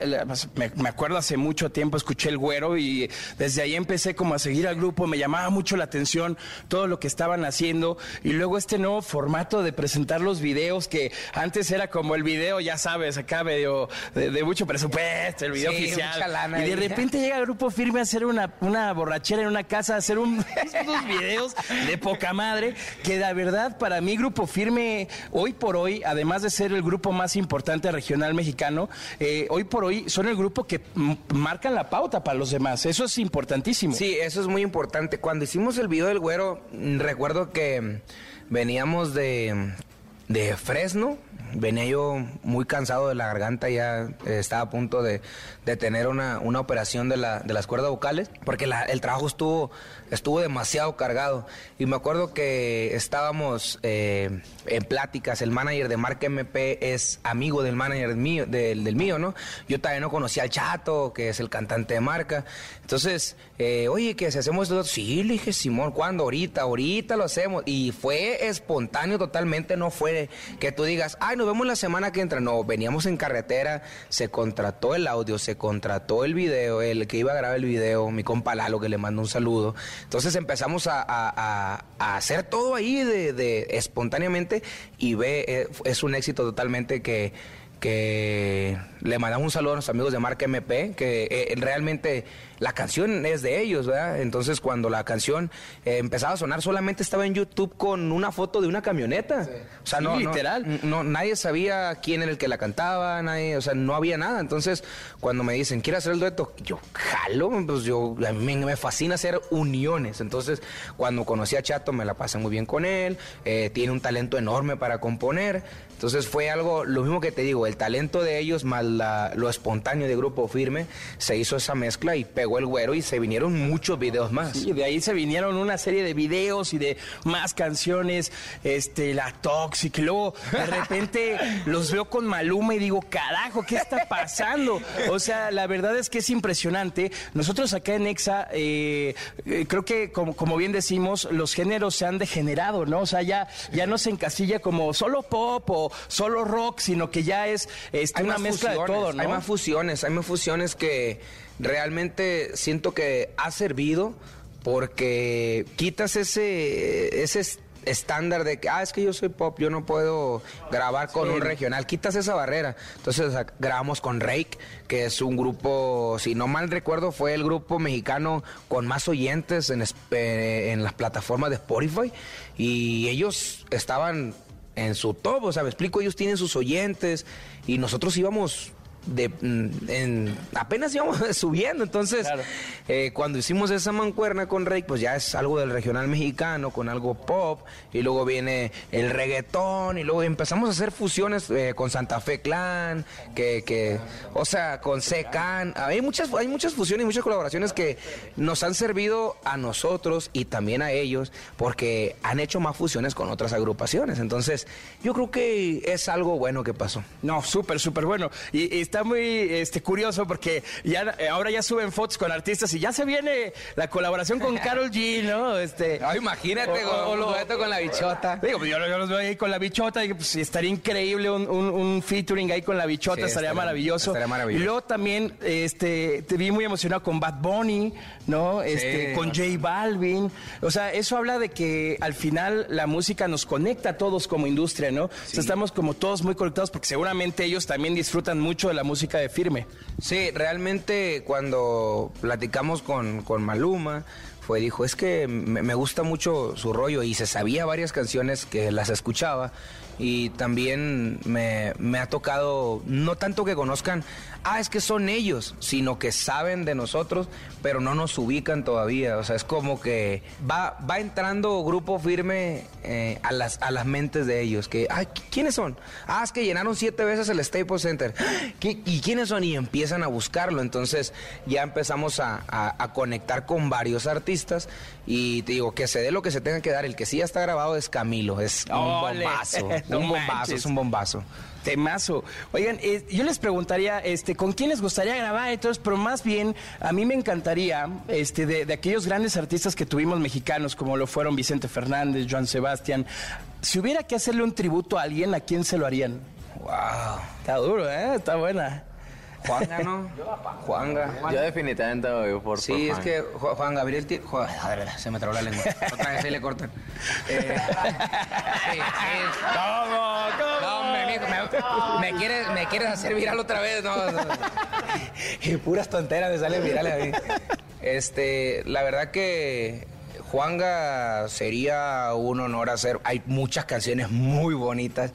me, me acuerdo hace mucho tiempo, escuché El Güero y desde ahí empecé como a seguir al grupo, me llamaba mucho la atención todo lo que estaban haciendo y luego este nuevo formato de presentar los videos que antes era como el video, ya sabes, acá medio de, de mucho presupuesto, el video Sí, oficial. lana y de repente llega el Grupo Firme a hacer una, una borrachera en una casa, a hacer un, unos videos de poca madre, que la verdad para mí Grupo Firme, hoy por hoy, además de ser el grupo más importante regional mexicano, eh, hoy por hoy son el grupo que marcan la pauta para los demás. Eso es importantísimo. Sí, eso es muy importante. Cuando hicimos el video del güero, mm, recuerdo que mm, veníamos de, de Fresno. Venía yo muy cansado de la garganta, ya estaba a punto de, de tener una, una operación de, la- de las cuerdas vocales, porque el trabajo estuvo, estuvo demasiado cargado. Y me acuerdo que estábamos eh, en pláticas, el manager de Marca MP es amigo del manager mío, del, del mío, ¿no? Yo también no conocía al Chato, que es el cantante de Marca. Entonces, eh, oye, que si hacemos esto, sí, le dije, Simón, ¿cuándo? Ahorita, ahorita lo hacemos. Y fue espontáneo totalmente, no fue que tú digas, ay, nos vemos la semana que entra. No, veníamos en carretera, se contrató el audio, se contrató el video, el que iba a grabar el video, mi compa Lalo, que le mando un saludo. Entonces empezamos a, hacer todo ahí de, espontáneamente y ve, eh, es un éxito totalmente que le mandamos un saludo a nuestros amigos de Marca MP, que eh, realmente la canción es de ellos, ¿verdad? Entonces cuando la canción eh, empezaba a sonar, solamente estaba en YouTube con una foto de una camioneta. O sea, Sí, no, literal. No, nadie sabía quién era el que la cantaba, nadie, o sea, no había nada. Entonces, cuando me dicen, ¿quieres hacer el dueto? Yo, jalo, pues yo, a mí me, me fascina hacer uniones. Entonces, cuando conocí a Chato, me la pasé muy bien con él, eh, tiene un talento enorme para componer. Entonces fue algo, lo mismo que te digo, el talento de ellos más la- lo espontáneo de Grupo Firme, se hizo esa mezcla y pegó el güero y se vinieron muchos videos más. Y de ahí se vinieron una serie de videos y de más canciones, este, la Toxic, luego de repente los veo con Maluma y digo, carajo, ¿qué está pasando? O sea, la verdad es que es impresionante. Nosotros acá en Exa, eh, eh, creo que como, como bien decimos, los géneros se han degenerado, ¿no? O sea, ya, ya no se encasilla como solo pop o solo rock, sino que ya es este, una mezcla fusiones, todo, ¿no? Hay más fusiones, hay más fusiones que realmente siento que ha servido porque quitas ese, ese es- estándar de que, ah, es que yo soy pop, yo no puedo grabar con Sí. un regional, quitas esa barrera. Entonces grabamos con Rake, que es un grupo, si no mal recuerdo, fue el grupo mexicano con más oyentes en, eh, en las plataformas de Spotify y ellos estaban en su top, o sea, me explico, ellos tienen sus oyentes y nosotros íbamos de mm, en- apenas íbamos subiendo, entonces eh, cuando hicimos esa mancuerna con Rey, pues ya es algo del regional mexicano con algo pop y luego viene el reggaetón y luego empezamos a hacer fusiones eh, con Santa Fe Clan, que, que o sea, con Secan, hay muchas hay muchas fusiones y muchas colaboraciones que nos han servido a nosotros y también a ellos porque han hecho más fusiones con otras agrupaciones, entonces yo creo que es algo bueno que pasó. No, súper, súper bueno. Y, y está muy este, curioso porque ya eh, ahora ya suben fotos con artistas y ya se viene la colaboración con Carol G, ¿no? Este, imagínate, un dueto con la bichota. Digo, yo, yo los veo ahí con la bichota y pues estaría increíble un, un- un featuring ahí con la bichota, Sí, estaría, estaría- maravilloso. estaría maravilloso. Y luego también este, te vi muy emocionado con Bad Bunny, ¿no? Este, Sí. con J Balvin. O sea, eso habla de que al final la música nos conecta a todos como industria, ¿no? O sea, estamos como todos muy conectados porque seguramente ellos también disfrutan mucho de la música de Firme. Sí, realmente cuando platicamos con, con Maluma, fue, dijo, es que me, me gusta mucho su rollo y se sabía varias canciones que las escuchaba y también me, me ha tocado, no tanto que conozcan, ah, es que son ellos, sino que saben de nosotros, pero no nos ubican todavía. O sea, es como que va, va entrando grupo firme eh, a, las, a las mentes de ellos, que, ay, ¿quiénes son? Ah, es que llenaron siete veces el Staples Center. ¿Qué- ¿Y quiénes son? Y empiezan a buscarlo. Entonces ya empezamos a- a conectar con varios artistas y te digo, que se dé lo que se tenga que dar. El que sí ya está grabado es Camilo, es un bombazo, No un bombazo, manches. es un bombazo. Temazo. Oigan, eh, yo les preguntaría, este, ¿con quién les gustaría grabar? Entonces, pero más bien, a mí me encantaría, este, de, de aquellos grandes artistas que tuvimos mexicanos, como lo fueron Vicente Fernández, Joan Sebastián, si hubiera que hacerle un tributo a alguien, ¿a quién se lo harían? Wow. Está duro, ¿eh? Está buena. Juanga, ¿no? Juanga. Yo definitivamente voy por Sí, por es Juan. que Ju- Juan Gabriel... ti- Ju- a ver, se me trabó la lengua. Otra vez ahí le cortan. Eh, sí, sí. ¿Cómo? ¿Cómo? No, hombre, mijo, me, me quieres, me quieres hacer viral otra vez, no. no. Y puras tonteras me salen virales a mí. Este, la verdad que Juanga sería un honor hacer. Hay muchas canciones muy bonitas,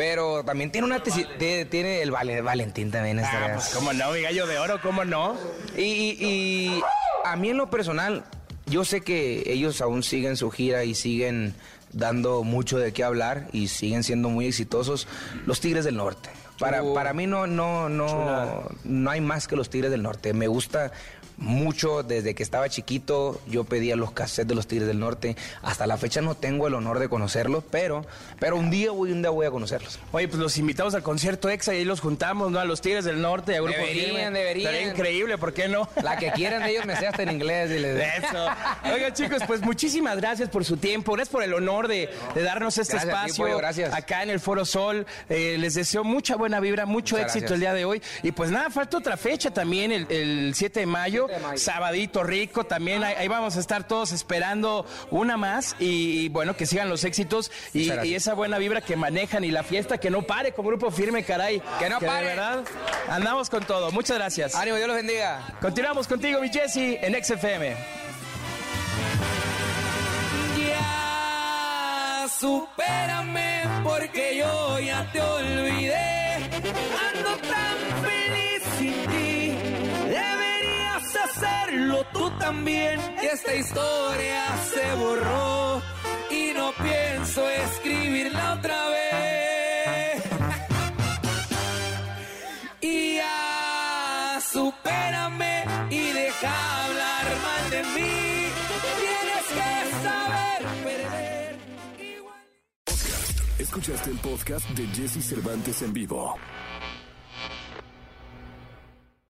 pero también tiene una tesi- tiene, tiene el Vale- Valentín también. Ah, pues cómo no, mi gallo de oro, cómo no. y, y- y a mí en lo personal, yo sé que ellos aún siguen su gira y siguen dando mucho de qué hablar y siguen siendo muy exitosos. Los Tigres del Norte. Para, Uh. para mí no, no, no, no hay más que los Tigres del Norte. Me gusta mucho desde que estaba chiquito. Yo pedía los cassettes de los Tigres del Norte. Hasta la fecha no tengo el honor de conocerlos, pero, pero un día voy, un día voy a conocerlos. Oye, pues los invitamos al concierto EXA y ahí los juntamos, ¿no? A los Tigres del Norte, a Deberían, deberían. Estaría increíble, ¿por qué no? La que quieran de ellos me sé hasta en inglés. Eso. Oigan, chicos, pues muchísimas gracias por su tiempo. Gracias por el honor de, de darnos este Gracias ti, espacio Pollo, gracias. acá en el Foro Sol. Eh, les deseo mucha buena vibra, mucho Muchas éxito gracias. el día de hoy. Y pues nada, falta otra fecha también, el, el 7 de mayo, 7 de mayo. Sabadito rico. También ahí, ahí vamos a estar todos esperando una más. Y, y bueno, que sigan los éxitos y, esa buena vibra que manejan y la fiesta que no pare con grupo firme, caray. Que no De pare. verdad, andamos con todo. Muchas gracias. Ánimo, Dios los bendiga. Continuamos contigo, mi Jesse, en XFM. Ya supérame porque yo ya te olvidé. Ando tan feliz hacerlo tú también. Esta historia se borró y no pienso escribirla otra vez. Y ya supérame y deja hablar mal de mí. Tienes que saber perder. Escuchaste el podcast de Jesse Cervantes en vivo.